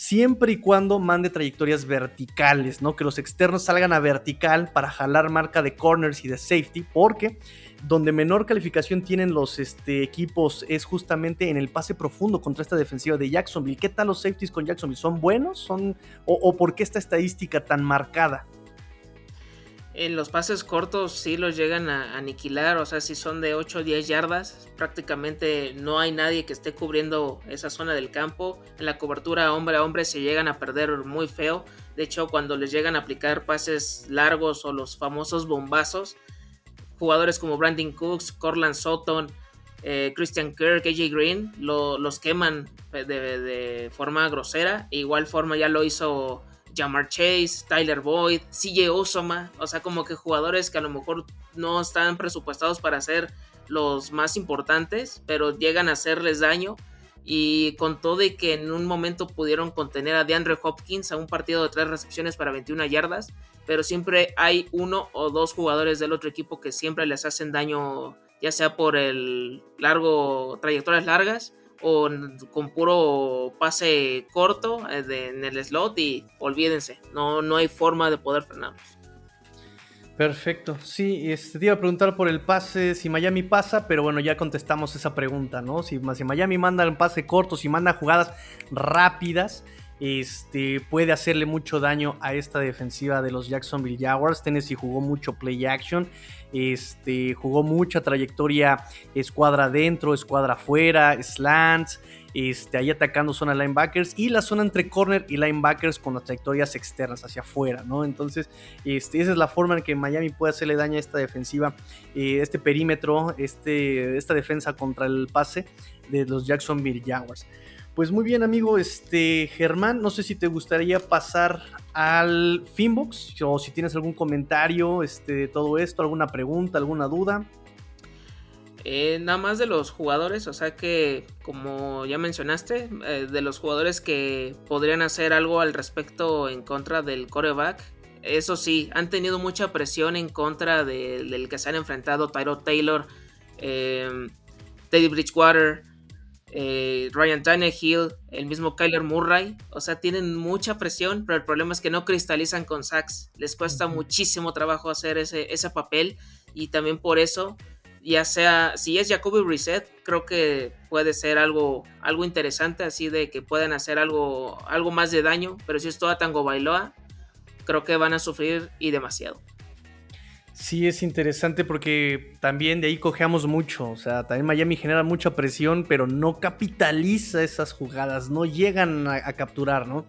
Speaker 1: siempre y cuando mande trayectorias verticales, ¿no? Que los externos salgan a vertical para jalar marca de corners y de safety, porque donde menor calificación tienen los este, equipos es justamente en el pase profundo contra esta defensiva de Jacksonville. ¿Qué tal los safeties con Jacksonville? ¿Son buenos? ¿Son, o, o por qué esta estadística tan marcada?
Speaker 2: En los pases cortos sí los llegan a aniquilar, o sea, si son de 8 o 10 yardas, prácticamente no hay nadie que esté cubriendo esa zona del campo. En la cobertura hombre a hombre se llegan a perder muy feo. De hecho, cuando les llegan a aplicar pases largos o los famosos bombazos, jugadores como Brandon Cooks, Corland Sutton, eh, Christian Kirk, AJ Green, los queman de, de forma grosera. E igual forma ya lo hizo Jamar Chase, Tyler Boyd, CJ Osoma, o sea, como que jugadores que a lo mejor no están presupuestados para ser los más importantes, pero llegan a hacerles daño. Y con todo de que en un momento pudieron contener a DeAndre Hopkins a un partido de tres recepciones para 21 yardas, pero siempre hay uno o dos jugadores del otro equipo que siempre les hacen daño, ya sea por el largo, trayectorias largas o con puro pase corto eh, en el slot y olvídense, no, no hay forma de poder frenarlos.
Speaker 1: Perfecto, sí, este, te iba a preguntar por el pase, si Miami pasa, pero bueno, ya contestamos esa pregunta, ¿no? Si, si Miami manda el pase corto, si manda jugadas rápidas, este, puede hacerle mucho daño a esta defensiva de los Jacksonville Jaguars. Tennessee jugó mucho play action este, jugó mucha trayectoria escuadra adentro, escuadra afuera, slants, este, ahí atacando zona linebackers y la zona entre corner y linebackers con las trayectorias externas hacia afuera, ¿no? Entonces, este, esa es la forma en que Miami puede hacerle daño a esta defensiva, eh, este perímetro, este, esta defensa contra el pase de los Jacksonville Jaguars. Pues muy bien, amigo, este Germán, no sé si te gustaría pasar al Finbox o si tienes algún comentario este, todo esto, alguna pregunta, alguna duda.
Speaker 2: Eh, nada más de los jugadores, o sea que como ya mencionaste, eh, de los jugadores que podrían hacer algo al respecto en contra del coreback, eso sí, han tenido mucha presión en contra del que se han enfrentado Tyro Taylor, eh, Teddy Bridgewater, eh, Ryan Tannehill, el mismo Kyler Murray. O sea, tienen mucha presión, pero el problema es que no cristalizan con sacks. Les cuesta muchísimo trabajo hacer ese, ese papel y también por eso, ya sea, si es Jacoby Reset, creo que puede ser algo, algo interesante, así de que puedan hacer algo, algo más de daño, pero si es toda Tango Bailoa, creo que van a sufrir y demasiado.
Speaker 1: Sí, es interesante porque también de ahí cojeamos mucho. O sea, también Miami genera mucha presión, pero no capitaliza esas jugadas, no llegan a, capturar, ¿no?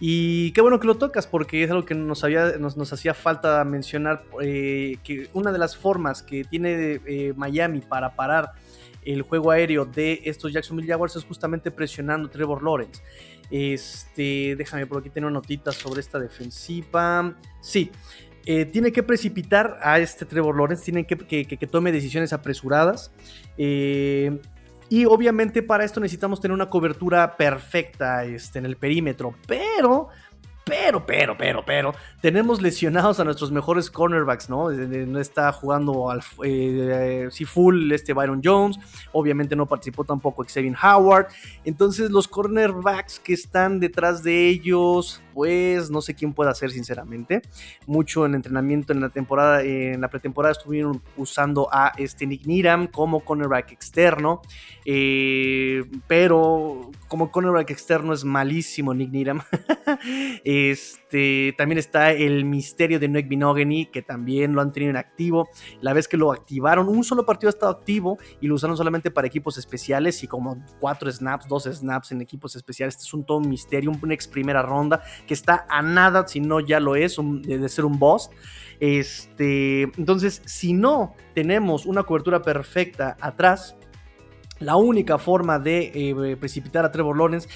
Speaker 1: Y qué bueno que lo tocas porque es algo que nos, había, nos, hacía falta mencionar, eh, que una de las formas que tiene eh, Miami para parar el juego aéreo de estos Jacksonville Jaguars es justamente presionando Trevor Lawrence. Este, déjame por aquí tener una notita sobre esta defensiva. Sí, eh, tiene que precipitar a este Trevor Lawrence, tiene que, que, tome decisiones apresuradas. Eh, y obviamente para esto necesitamos tener una cobertura perfecta este, en el perímetro. Pero pero, pero, pero, pero, tenemos lesionados a nuestros mejores cornerbacks, ¿no? No está jugando al eh, full este Byron Jones. Obviamente no participó tampoco Xavier Howard. Entonces, los cornerbacks que están detrás de ellos, pues no sé quién puede hacer, sinceramente. Mucho en entrenamiento en la temporada, en la pretemporada estuvieron usando a este Nick Niram como cornerback externo. Eh, pero como cornerback externo es malísimo Nick Niram. Este, también está el misterio de Noek Binogany, que también lo han tenido en activo. La vez que lo activaron, un solo partido ha estado activo y lo usaron solamente para equipos especiales y como cuatro snaps, dos snaps en equipos especiales. Este es un todo misterio, un ex primera ronda que está a nada, si no ya lo es, de ser un boss. Este, entonces, si no tenemos una cobertura perfecta atrás, la única forma de eh, precipitar a Trevor Lawrence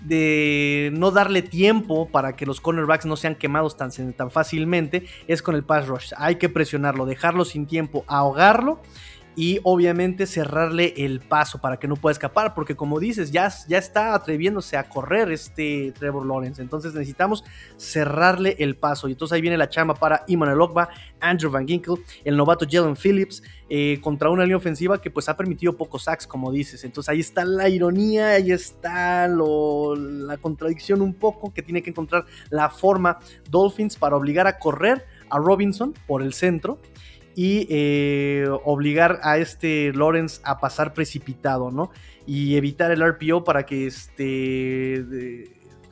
Speaker 1: de no darle tiempo para que los cornerbacks no sean quemados tan, tan fácilmente es con el pass rush. Hay que presionarlo, dejarlo sin tiempo, ahogarlo y obviamente cerrarle el paso para que no pueda escapar, porque como dices, ya, ya está atreviéndose a correr este Trevor Lawrence, entonces necesitamos cerrarle el paso, y entonces ahí viene la chamba para Iman Ogba, Andrew Van Ginkle, el novato Jalen Phillips, eh, contra una línea ofensiva que pues ha permitido pocos sacks, como dices, entonces ahí está la ironía, ahí está la contradicción un poco, que tiene que encontrar la forma Dolphins para obligar a correr a Robinson por el centro, y eh, obligar a este Lawrence a pasar precipitado, ¿no? Y evitar el RPO para que este,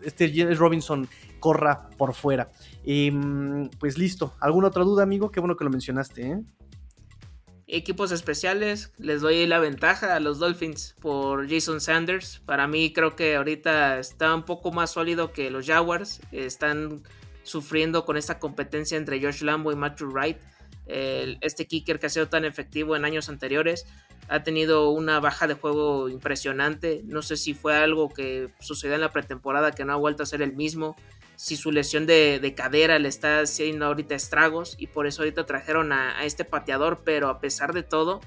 Speaker 1: este James Robinson corra por fuera. Em, pues listo. ¿Alguna otra duda, amigo? Qué bueno que lo mencionaste, ¿eh?
Speaker 2: Equipos especiales, les doy la ventaja a los Dolphins por Jason Sanders. Para mí creo que ahorita está un poco más sólido que los Jaguars. Están sufriendo con esta competencia entre Josh Lambo y Matthew Wright este kicker que ha sido tan efectivo en años anteriores ha tenido una baja de juego impresionante. No sé si fue algo que sucedió en la pretemporada que no ha vuelto a ser el mismo. Si su lesión de, cadera le está haciendo ahorita estragos y por eso ahorita trajeron a, este pateador, pero a pesar de todo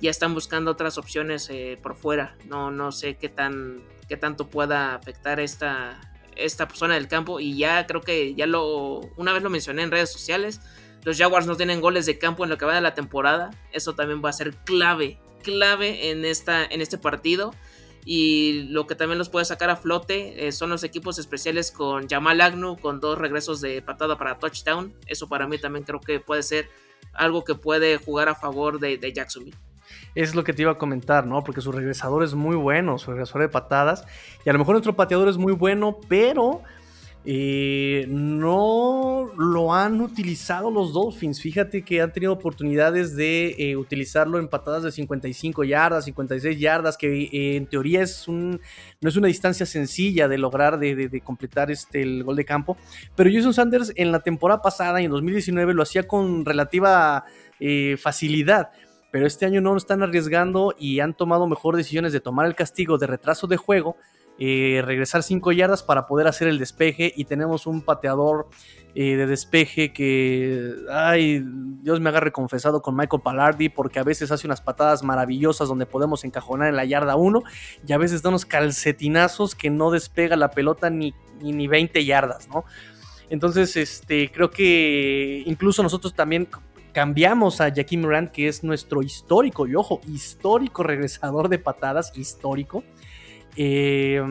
Speaker 2: ya están buscando otras opciones eh, por fuera. No, no sé qué, tan, qué tanto pueda afectar esta, esta zona del campo y ya creo que ya lo, una vez lo mencioné en redes sociales, los Jaguars no tienen goles de campo en lo que va de la temporada. Eso también va a ser clave, clave en, esta, en este partido. Y lo que también los puede sacar a flote eh, son los equipos especiales con Jamal Agnew, con dos regresos de patada para touchdown. Eso para mí también creo que puede ser algo que puede jugar a favor de, de Jacksonville.
Speaker 1: Es lo que te iba a comentar, ¿no? Porque su regresador es muy bueno, su regresador de patadas. Y a lo mejor nuestro pateador es muy bueno, pero eh, no lo han utilizado los Dolphins. Fíjate que han tenido oportunidades de eh, utilizarlo en patadas de 55 yardas, 56 yardas, que eh, en teoría es un, no es una distancia sencilla de lograr de, completar este, el gol de campo. Pero Jason Sanders en la temporada pasada en 2019 lo hacía con relativa facilidad. Pero este año no lo están arriesgando y han tomado mejor decisiones de tomar el castigo de retraso de juego eh, regresar 5 yardas para poder hacer el despeje y tenemos un pateador eh, de despeje que, ay, Dios me agarre confesado con Michael Palardi porque a veces hace unas patadas maravillosas donde podemos encajonar en la yarda 1 y a veces da unos calcetinazos que no despega la pelota ni, ni, 20 yardas, ¿no? Entonces, este, creo que incluso nosotros también cambiamos a Jackie Moran, que es nuestro histórico, y ojo, histórico regresador de patadas, histórico. Eh,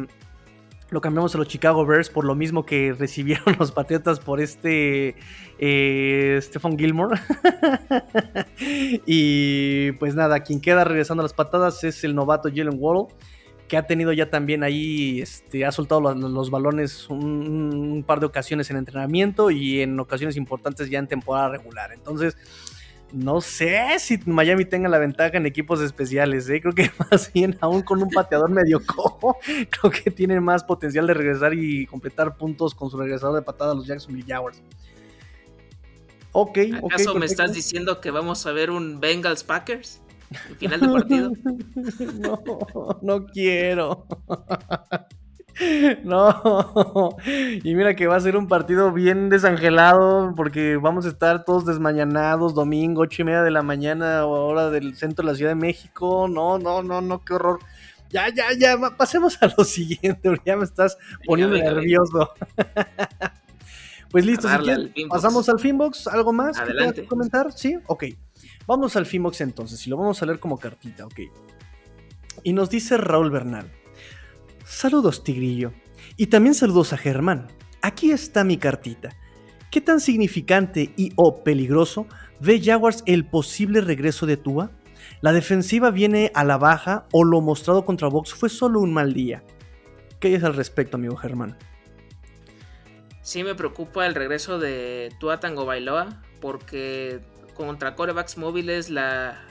Speaker 1: lo cambiamos a los Chicago Bears por lo mismo que recibieron los Patriotas por este eh, Stephen Gilmore. y pues nada, quien queda regresando a las patadas es el novato Jalen Waddle, que ha tenido ya también ahí, este, ha soltado los, balones un, par de ocasiones en entrenamiento y en ocasiones importantes ya en temporada regular. Entonces, no sé si Miami tenga la ventaja en equipos especiales, ¿eh? creo que más bien aún con un pateador medio cojo, creo que tienen más potencial de regresar y completar puntos con su regresador de patada a los Jacksonville Jaguars.
Speaker 2: Ok, ¿Acaso me estás diciendo que vamos a ver un Bengals Packers? ¿En final de partido?
Speaker 1: no, no quiero. No, y mira que va a ser un partido bien desangelado porque vamos a estar todos desmañanados, domingo, ocho y media de la mañana, hora del centro de la Ciudad de México. No, no, no, no, qué horror. Ya, ya, ya, pasemos a lo siguiente, ya me estás poniendo nervioso. pues listo, si pasamos al Finbox. ¿Algo más que comentar? Sí, ok. Vamos al Finbox entonces, y lo vamos a leer como cartita, ok. Y nos dice Raúl Bernal. Saludos, Tigrillo. Y también saludos a Germán. Aquí está mi cartita. ¿Qué tan significante y o peligroso ve Jaguars el posible regreso de Tua? ¿La defensiva viene a la baja o lo mostrado contra Box fue solo un mal día? ¿Qué hay al respecto, amigo Germán?
Speaker 2: Sí me preocupa el regreso de Tua Tango Bailoa porque contra corebacks móviles la,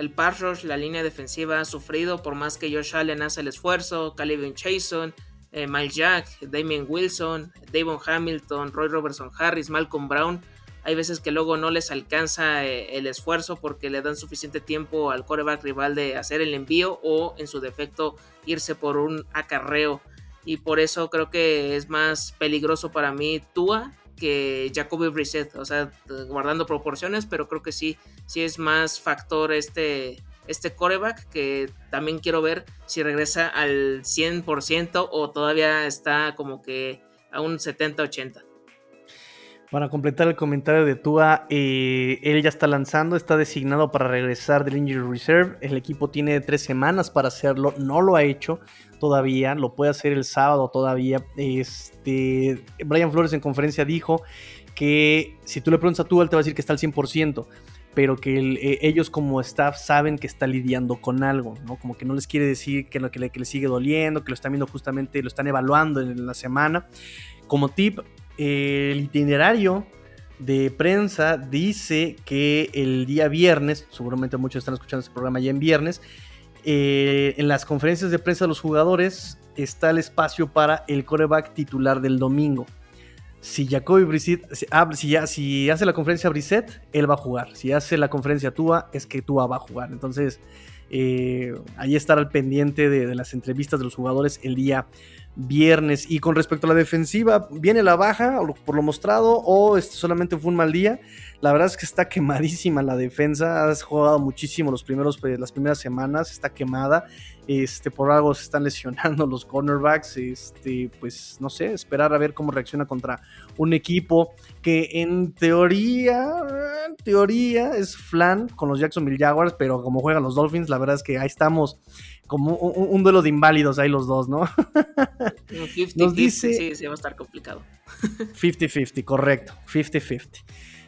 Speaker 2: el pass rush, la línea defensiva ha sufrido por más que Josh Allen hace el esfuerzo, Calvin Chason, eh, Jack, Damien Wilson, Davon Hamilton, Roy Robertson Harris, Malcolm Brown. Hay veces que luego no les alcanza eh, el esfuerzo porque le dan suficiente tiempo al coreback rival de hacer el envío o en su defecto irse por un acarreo. Y por eso creo que es más peligroso para mí Tua que Jacoby Brissett, o sea, guardando proporciones, pero creo que sí, sí es más factor este, este coreback que también quiero ver si regresa al 100% o todavía está como que a un 70-80.
Speaker 1: Para completar el comentario de Tua, eh, él ya está lanzando, está designado para regresar del Injury Reserve. El equipo tiene tres semanas para hacerlo, no lo ha hecho todavía, lo puede hacer el sábado todavía. Este, Brian Flores en conferencia dijo que si tú le preguntas a Tua, él te va a decir que está al 100%, pero que eh, ellos como staff saben que está lidiando con algo, ¿no? Como que no les quiere decir que, lo, que, le, que le sigue doliendo, que lo están viendo justamente, lo están evaluando en la semana. Como tip, el itinerario de prensa dice que el día viernes, seguramente muchos están escuchando este programa ya en viernes, eh, en las conferencias de prensa de los jugadores está el espacio para el coreback titular del domingo. Si Jacoby Brissett, si, si, hace la conferencia Brissett, él va a jugar. Si hace la conferencia Tua, es que Tua va a jugar. Entonces, eh, ahí estar al pendiente de, de, las entrevistas de los jugadores el día viernes. Y con respecto a la defensiva, ¿viene la baja por lo mostrado o este solamente fue un mal día? La verdad es que está quemadísima la defensa. Has jugado muchísimo los primeros, pues, las primeras semanas. Está quemada. Este, por algo se están lesionando los cornerbacks. Este, pues no sé, esperar a ver cómo reacciona contra un equipo que en teoría, en teoría es flan con los Jacksonville Jaguars, pero como juegan los Dolphins, la verdad es que ahí estamos como un, duelo de inválidos ahí los dos, ¿no?
Speaker 2: 50, Nos dice... Sí, sí, va a estar complicado.
Speaker 1: 50-50, correcto, 50-50.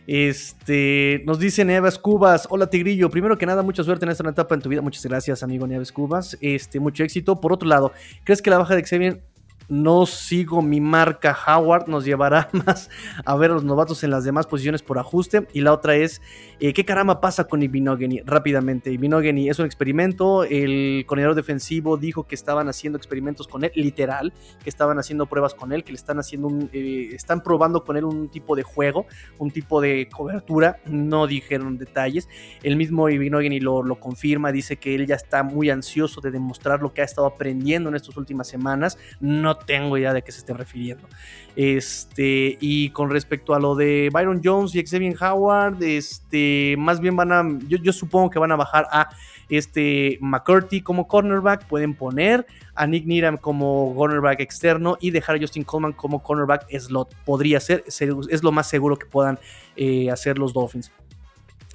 Speaker 1: Este, nos dice Nieves Cubas, hola Tigrillo, primero que nada, mucha suerte en esta etapa en tu vida, muchas gracias amigo Nieves Cubas, este, mucho éxito. Por otro lado, ¿crees que la baja de Xavier no sigo mi marca Howard, nos llevará más a ver a los novatos en las demás posiciones por ajuste. Y la otra es, eh, ¿qué caramba pasa con Ibinogeni? Rápidamente, Ibinogeni es un experimento, el coordinador defensivo dijo que estaban haciendo experimentos con él, literal, que estaban haciendo pruebas con él, que le están haciendo un, eh, están probando con él un tipo de juego, un tipo de cobertura, no dijeron detalles. El mismo Ibinogeni lo, lo confirma, dice que él ya está muy ansioso de demostrar lo que ha estado aprendiendo en estas últimas semanas, no tengo idea de qué se esté refiriendo. Este, y con respecto a lo de Byron Jones y Xavier Howard, este, más bien van a, yo, yo supongo que van a bajar a este McCurdy como cornerback, pueden poner a Nick Needham como cornerback externo y dejar a Justin Coleman como cornerback slot. Podría ser, es lo más seguro que puedan eh, hacer los Dolphins.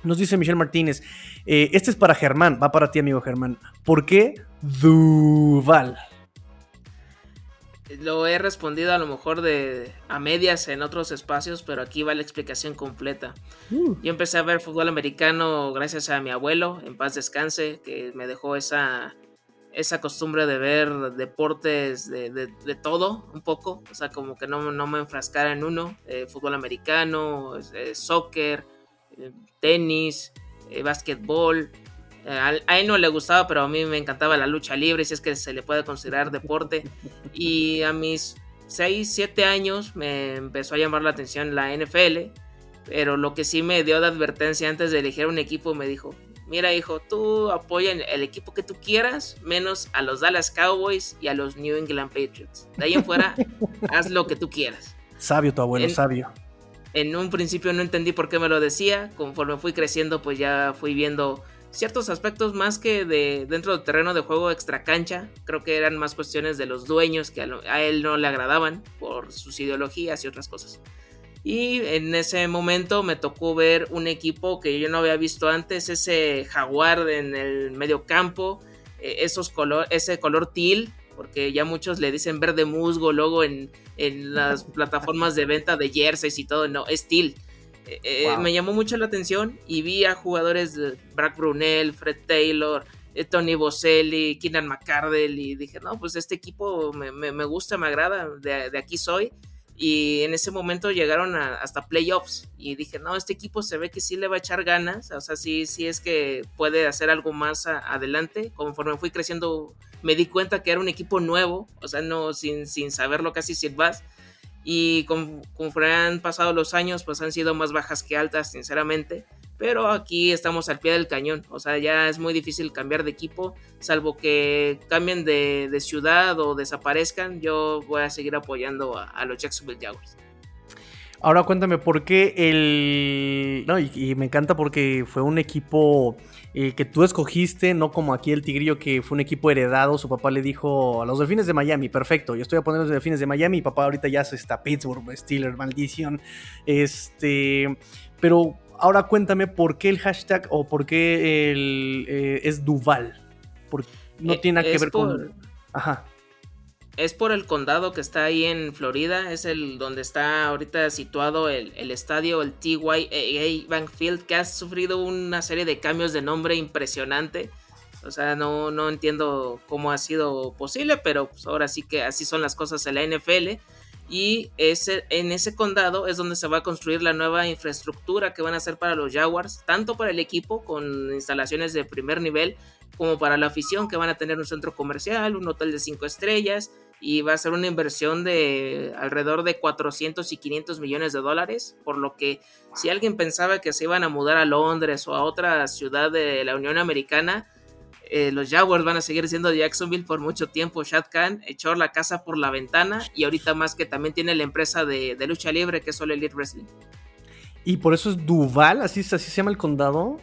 Speaker 1: Nos dice Michelle Martínez, eh, este es para Germán, va para ti amigo Germán. ¿Por qué Duval?
Speaker 2: Lo he respondido a lo mejor de a medias en otros espacios, pero aquí va la explicación completa. Uh. Yo empecé a ver fútbol americano gracias a mi abuelo, en paz descanse, que me dejó esa, esa costumbre de ver deportes de, todo, un poco. O sea, como que no, no me enfrascara en uno. Eh, fútbol americano, eh, soccer, eh, tenis, básquetbol. A, él no le gustaba, pero a mí me encantaba la lucha libre, si es que se le puede considerar deporte. Y a mis 6, 7 años me empezó a llamar la atención la NFL, pero lo que sí me dio de advertencia antes de elegir un equipo me dijo, mira hijo, tú apoya el equipo que tú quieras, menos a los Dallas Cowboys y a los New England Patriots. De ahí en fuera, haz lo que tú quieras.
Speaker 1: Sabio tu abuelo, sabio.
Speaker 2: En un principio no entendí por qué me lo decía, conforme fui creciendo pues ya fui viendo ciertos aspectos más que de dentro del terreno de juego extra cancha. Creo que eran más cuestiones de los dueños que a, él no le agradaban por sus ideologías y otras cosas. Y en ese momento me tocó ver un equipo que yo no había visto antes, ese jaguar en el medio campo, eh, esos color, ese color teal, porque ya muchos le dicen verde musgo luego en, en las plataformas de venta de jerseys y todo, no, es teal eh, me llamó mucho la atención y vi a jugadores de Brad Brunel, Fred Taylor, eh, Tony Boselli, Keenan McCardell y dije, no, pues este equipo me, gusta, me agrada, de, aquí soy. Y en ese momento llegaron hasta playoffs y dije, no, este equipo se ve que sí le va a echar ganas, o sea, sí, sí es que puede hacer algo más adelante. Conforme fui creciendo me di cuenta que era un equipo nuevo, o sea, no sin, sin saberlo casi sin más y conforme han pasado los años, pues han sido más bajas que altas, sinceramente. Pero aquí estamos al pie del cañón. O sea, ya es muy difícil cambiar de equipo. Salvo que cambien de, ciudad o desaparezcan. Yo voy a seguir apoyando a, los Jacksonville Jaguars.
Speaker 1: Ahora cuéntame por qué el... No, y me encanta porque fue un equipo eh, que tú escogiste, no como aquí el Tigrillo que fue un equipo heredado, su papá le dijo a los Delfines de Miami, perfecto, yo estoy a poner los Delfines de Miami, y papá ahorita ya se está Pittsburgh, Steelers, maldición. Este, pero ahora cuéntame por qué el hashtag o por qué el, eh, es Duval. no eh, tiene nada que ver con... Ajá.
Speaker 2: Es por el condado que está ahí en Florida, es el donde está ahorita situado el, estadio, el TYAA Bank Field, que ha sufrido una serie de cambios de nombre impresionante. O sea, no, no entiendo cómo ha sido posible, pero pues ahora sí que así son las cosas en la NFL. Y ese, en ese condado es donde se va a construir la nueva infraestructura que van a hacer para los Jaguars, tanto para el equipo con instalaciones de primer nivel, como para la afición que van a tener un centro comercial, un hotel de cinco estrellas, y va a ser una inversión de alrededor de 400 y 500 millones de dólares, por lo que si alguien pensaba que se iban a mudar a Londres o a otra ciudad de la Unión Americana, eh, los Jaguars van a seguir siendo Jacksonville por mucho tiempo. Shad Khan echó la casa por la ventana y ahorita más que también tiene la empresa de, lucha libre que es solo Elite Wrestling.
Speaker 1: ¿Y por eso es Duval? ¿Así, así se llama el condado?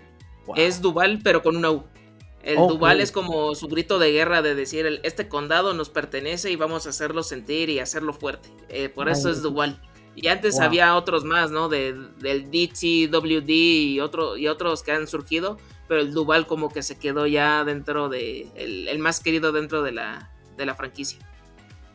Speaker 2: Es Duval, pero con una U. El Duval es como su grito de guerra de decir, este condado nos pertenece y vamos a hacerlo sentir y hacerlo fuerte. Eh, por eso es Duval. Y antes había otros más, ¿no? De, del DTWD y, otro, y otros que han surgido, pero el Duval como que se quedó ya dentro de, el, el más querido dentro de la, de la franquicia.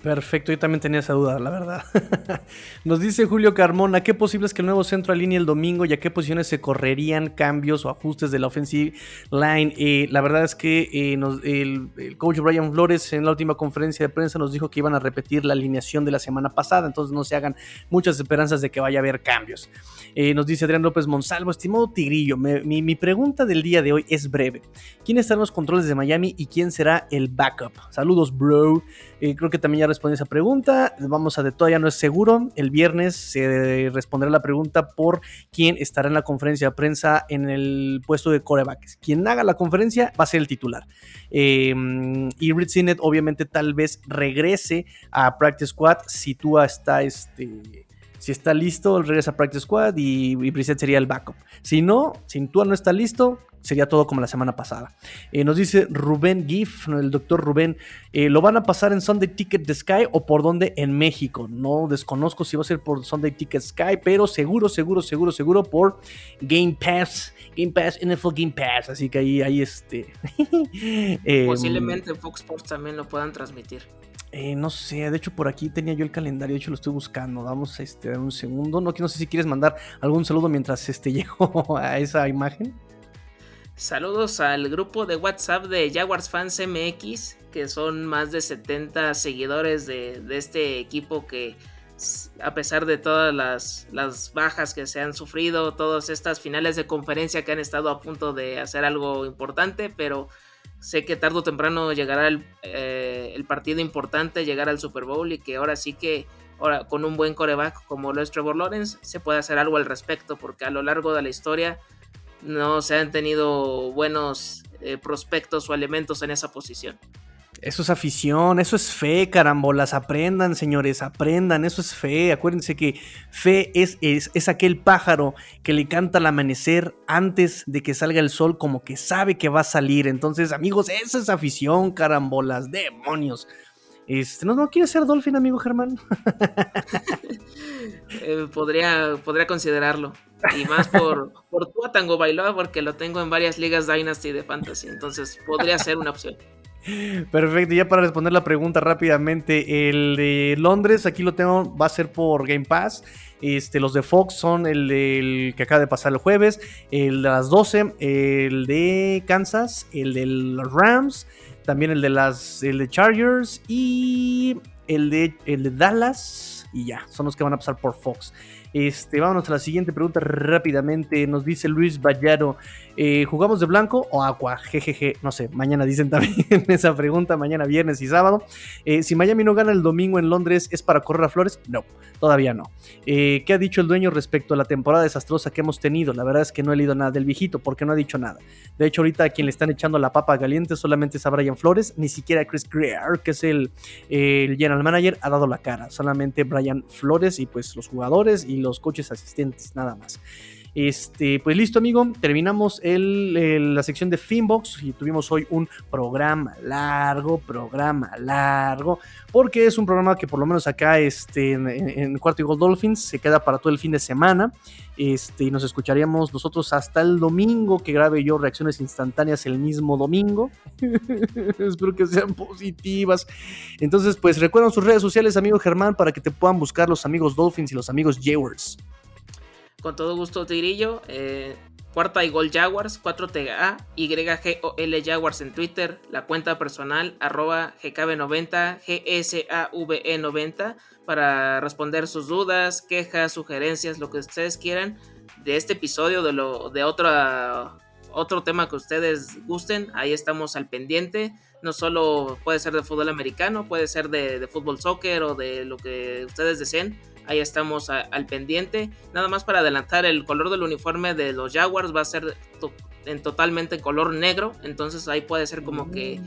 Speaker 1: Perfecto, yo también tenía esa duda, la verdad. Nos dice Julio Carmona, ¿qué posible es que el nuevo centro alinee el domingo y a qué posiciones se correrían cambios o ajustes de la offensive line? Eh, la verdad es que eh, el, coach Brian Flores en la última conferencia de prensa nos dijo que iban a repetir la alineación de la semana pasada, entonces no se hagan muchas esperanzas de que vaya a haber cambios. Eh, nos dice Adrián López Monsalvo, estimado Tigrillo, mi, pregunta del día de hoy es breve. ¿Quién está en los controles de Miami y quién será el backup? Saludos, bro. creo que también ya respondí esa pregunta. Vamos a de todavía no es seguro. El viernes se responderá la pregunta por quién estará en la conferencia de prensa en el puesto de corebacks. Quien haga la conferencia va a ser el titular. Em, y Rich Sinet obviamente tal vez regrese a Practice Squad si tú está este si está listo, regresa a Practice Squad y, y sería el backup. Si no, si Tua no está listo, sería todo como la semana pasada. Eh, nos dice Rubén Giff, el doctor Rubén, eh, ¿lo van a pasar en Sunday Ticket de Sky o por dónde en México? No desconozco si va a ser por Sunday Ticket Sky, pero seguro, seguro, seguro, seguro por Game Pass. Game Pass, NFL Game Pass. Así que ahí, ahí este.
Speaker 2: Em, Posiblemente Fox Sports también lo puedan transmitir.
Speaker 1: Eh, no sé, de hecho por aquí tenía yo el calendario, de hecho lo estoy buscando. Vamos a este, un segundo. No, no sé si quieres mandar algún saludo mientras este, llego a esa imagen.
Speaker 2: Saludos al grupo de WhatsApp de Jaguars Fans MX, que son más de 70 seguidores de, este equipo que a pesar de todas las, las, bajas que se han sufrido, todas estas finales de conferencia que han estado a punto de hacer algo importante, pero Sé que tarde o temprano llegará eh, el, partido importante, llegará al Super Bowl y que ahora sí que ahora con un buen coreback como lo es Trevor Lawrence se puede hacer algo al respecto porque a lo largo de la historia no se han tenido buenos eh, prospectos o elementos en esa posición.
Speaker 1: Eso es afición, eso es fe, carambolas. Aprendan, señores, aprendan, eso es fe. Acuérdense que fe es, es, aquel pájaro que le canta al amanecer antes de que salga el sol, como que sabe que va a salir. Entonces, amigos, eso es afición, carambolas, demonios. Este, ¿no, ¿No quieres ser Dolphin, amigo Germán?
Speaker 2: Eh, podría, podría considerarlo. Y más por, por tu Tango Bailoa, porque lo tengo en varias ligas Dynasty de Fantasy. Entonces, podría ser una opción.
Speaker 1: Perfecto, ya para responder la pregunta rápidamente, el de Londres, aquí lo tengo, va a ser por Game Pass. Este, los de Fox son el, que acaba de pasar el jueves, el de las 12, el de Kansas, el de los Rams, también el de las el de Chargers y el de, el de Dallas y ya, son los que van a pasar por Fox. Este, vámonos a la siguiente pregunta rápidamente. Nos dice Luis Vallaro: eh, ¿Jugamos de blanco o agua? Jejeje, no sé, mañana dicen también esa pregunta, mañana viernes y sábado. Eh, si Miami no gana el domingo en Londres, ¿es para correr a Flores? No, todavía no. Eh, ¿Qué ha dicho el dueño respecto a la temporada desastrosa que hemos tenido? La verdad es que no he leído nada del viejito porque no ha dicho nada. De hecho, ahorita a quien le están echando la papa caliente solamente es a Brian Flores, ni siquiera Chris Greer, que es el, el general manager, ha dado la cara. Solamente Brian Flores y pues los jugadores y los coches asistentes, nada más. Este, pues listo, amigo. Terminamos la sección de Finbox y tuvimos hoy un programa largo, programa largo, porque es un programa que por lo menos acá este, en, en Cuarto y Gold Dolphins se queda para todo el fin de semana. Este, y nos escucharíamos nosotros hasta el domingo que grabe yo reacciones instantáneas el mismo domingo. Espero que sean positivas. Entonces, pues recuerden sus redes sociales, amigo Germán, para que te puedan buscar los amigos Dolphins y los amigos Jaguars.
Speaker 2: Con todo gusto, Tigrillo. Eh, cuarta y Gol Jaguars, 4TA, YGOL Jaguars en Twitter, la cuenta personal, arroba GKB90, GSAVE90, para responder sus dudas, quejas, sugerencias, lo que ustedes quieran de este episodio, de, lo, de otra, otro tema que ustedes gusten. Ahí estamos al pendiente. No solo puede ser de fútbol americano, puede ser de, de fútbol soccer o de lo que ustedes deseen Ahí estamos al pendiente. Nada más para adelantar, el color del uniforme de los Jaguars va a ser en totalmente color negro. Entonces ahí puede ser como que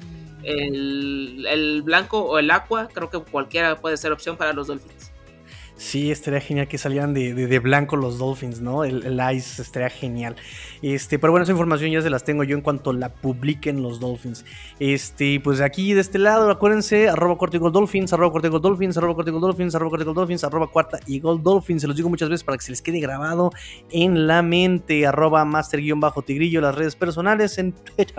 Speaker 2: el, el blanco o el aqua. Creo que cualquiera puede ser opción para los Dolphins.
Speaker 1: Sí, estaría genial que salieran de, blanco los Dolphins, ¿no? El, Ice estaría genial. Este, pero bueno, esa información ya se las tengo yo en cuanto la publiquen los Dolphins. Este, pues aquí de este lado, acuérdense, arroba cuarta Gold Dolphins, arroba cuarta Gold Dolphins, arroba cuarta Gold Dolphins, arroba cuarta Gold Dolphins, arroba cuarta y Dolphins. Se los digo muchas veces para que se les quede grabado en la mente. Arroba master-tigrillo, las redes personales en Twitter,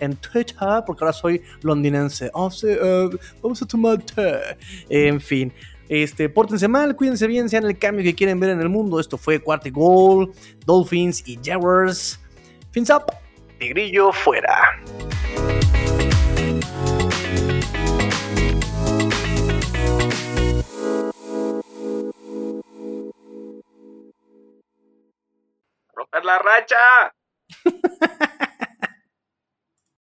Speaker 1: en Twitter, porque ahora soy londinense. Oh, uh, vamos a tomar té. En fin. Este, pórtense mal, cuídense bien, sean el cambio que quieren ver en el mundo. Esto fue Cuarto Goal, Dolphins y Jaguars. Fins up, Tigrillo fuera.
Speaker 2: ¡Romper la racha!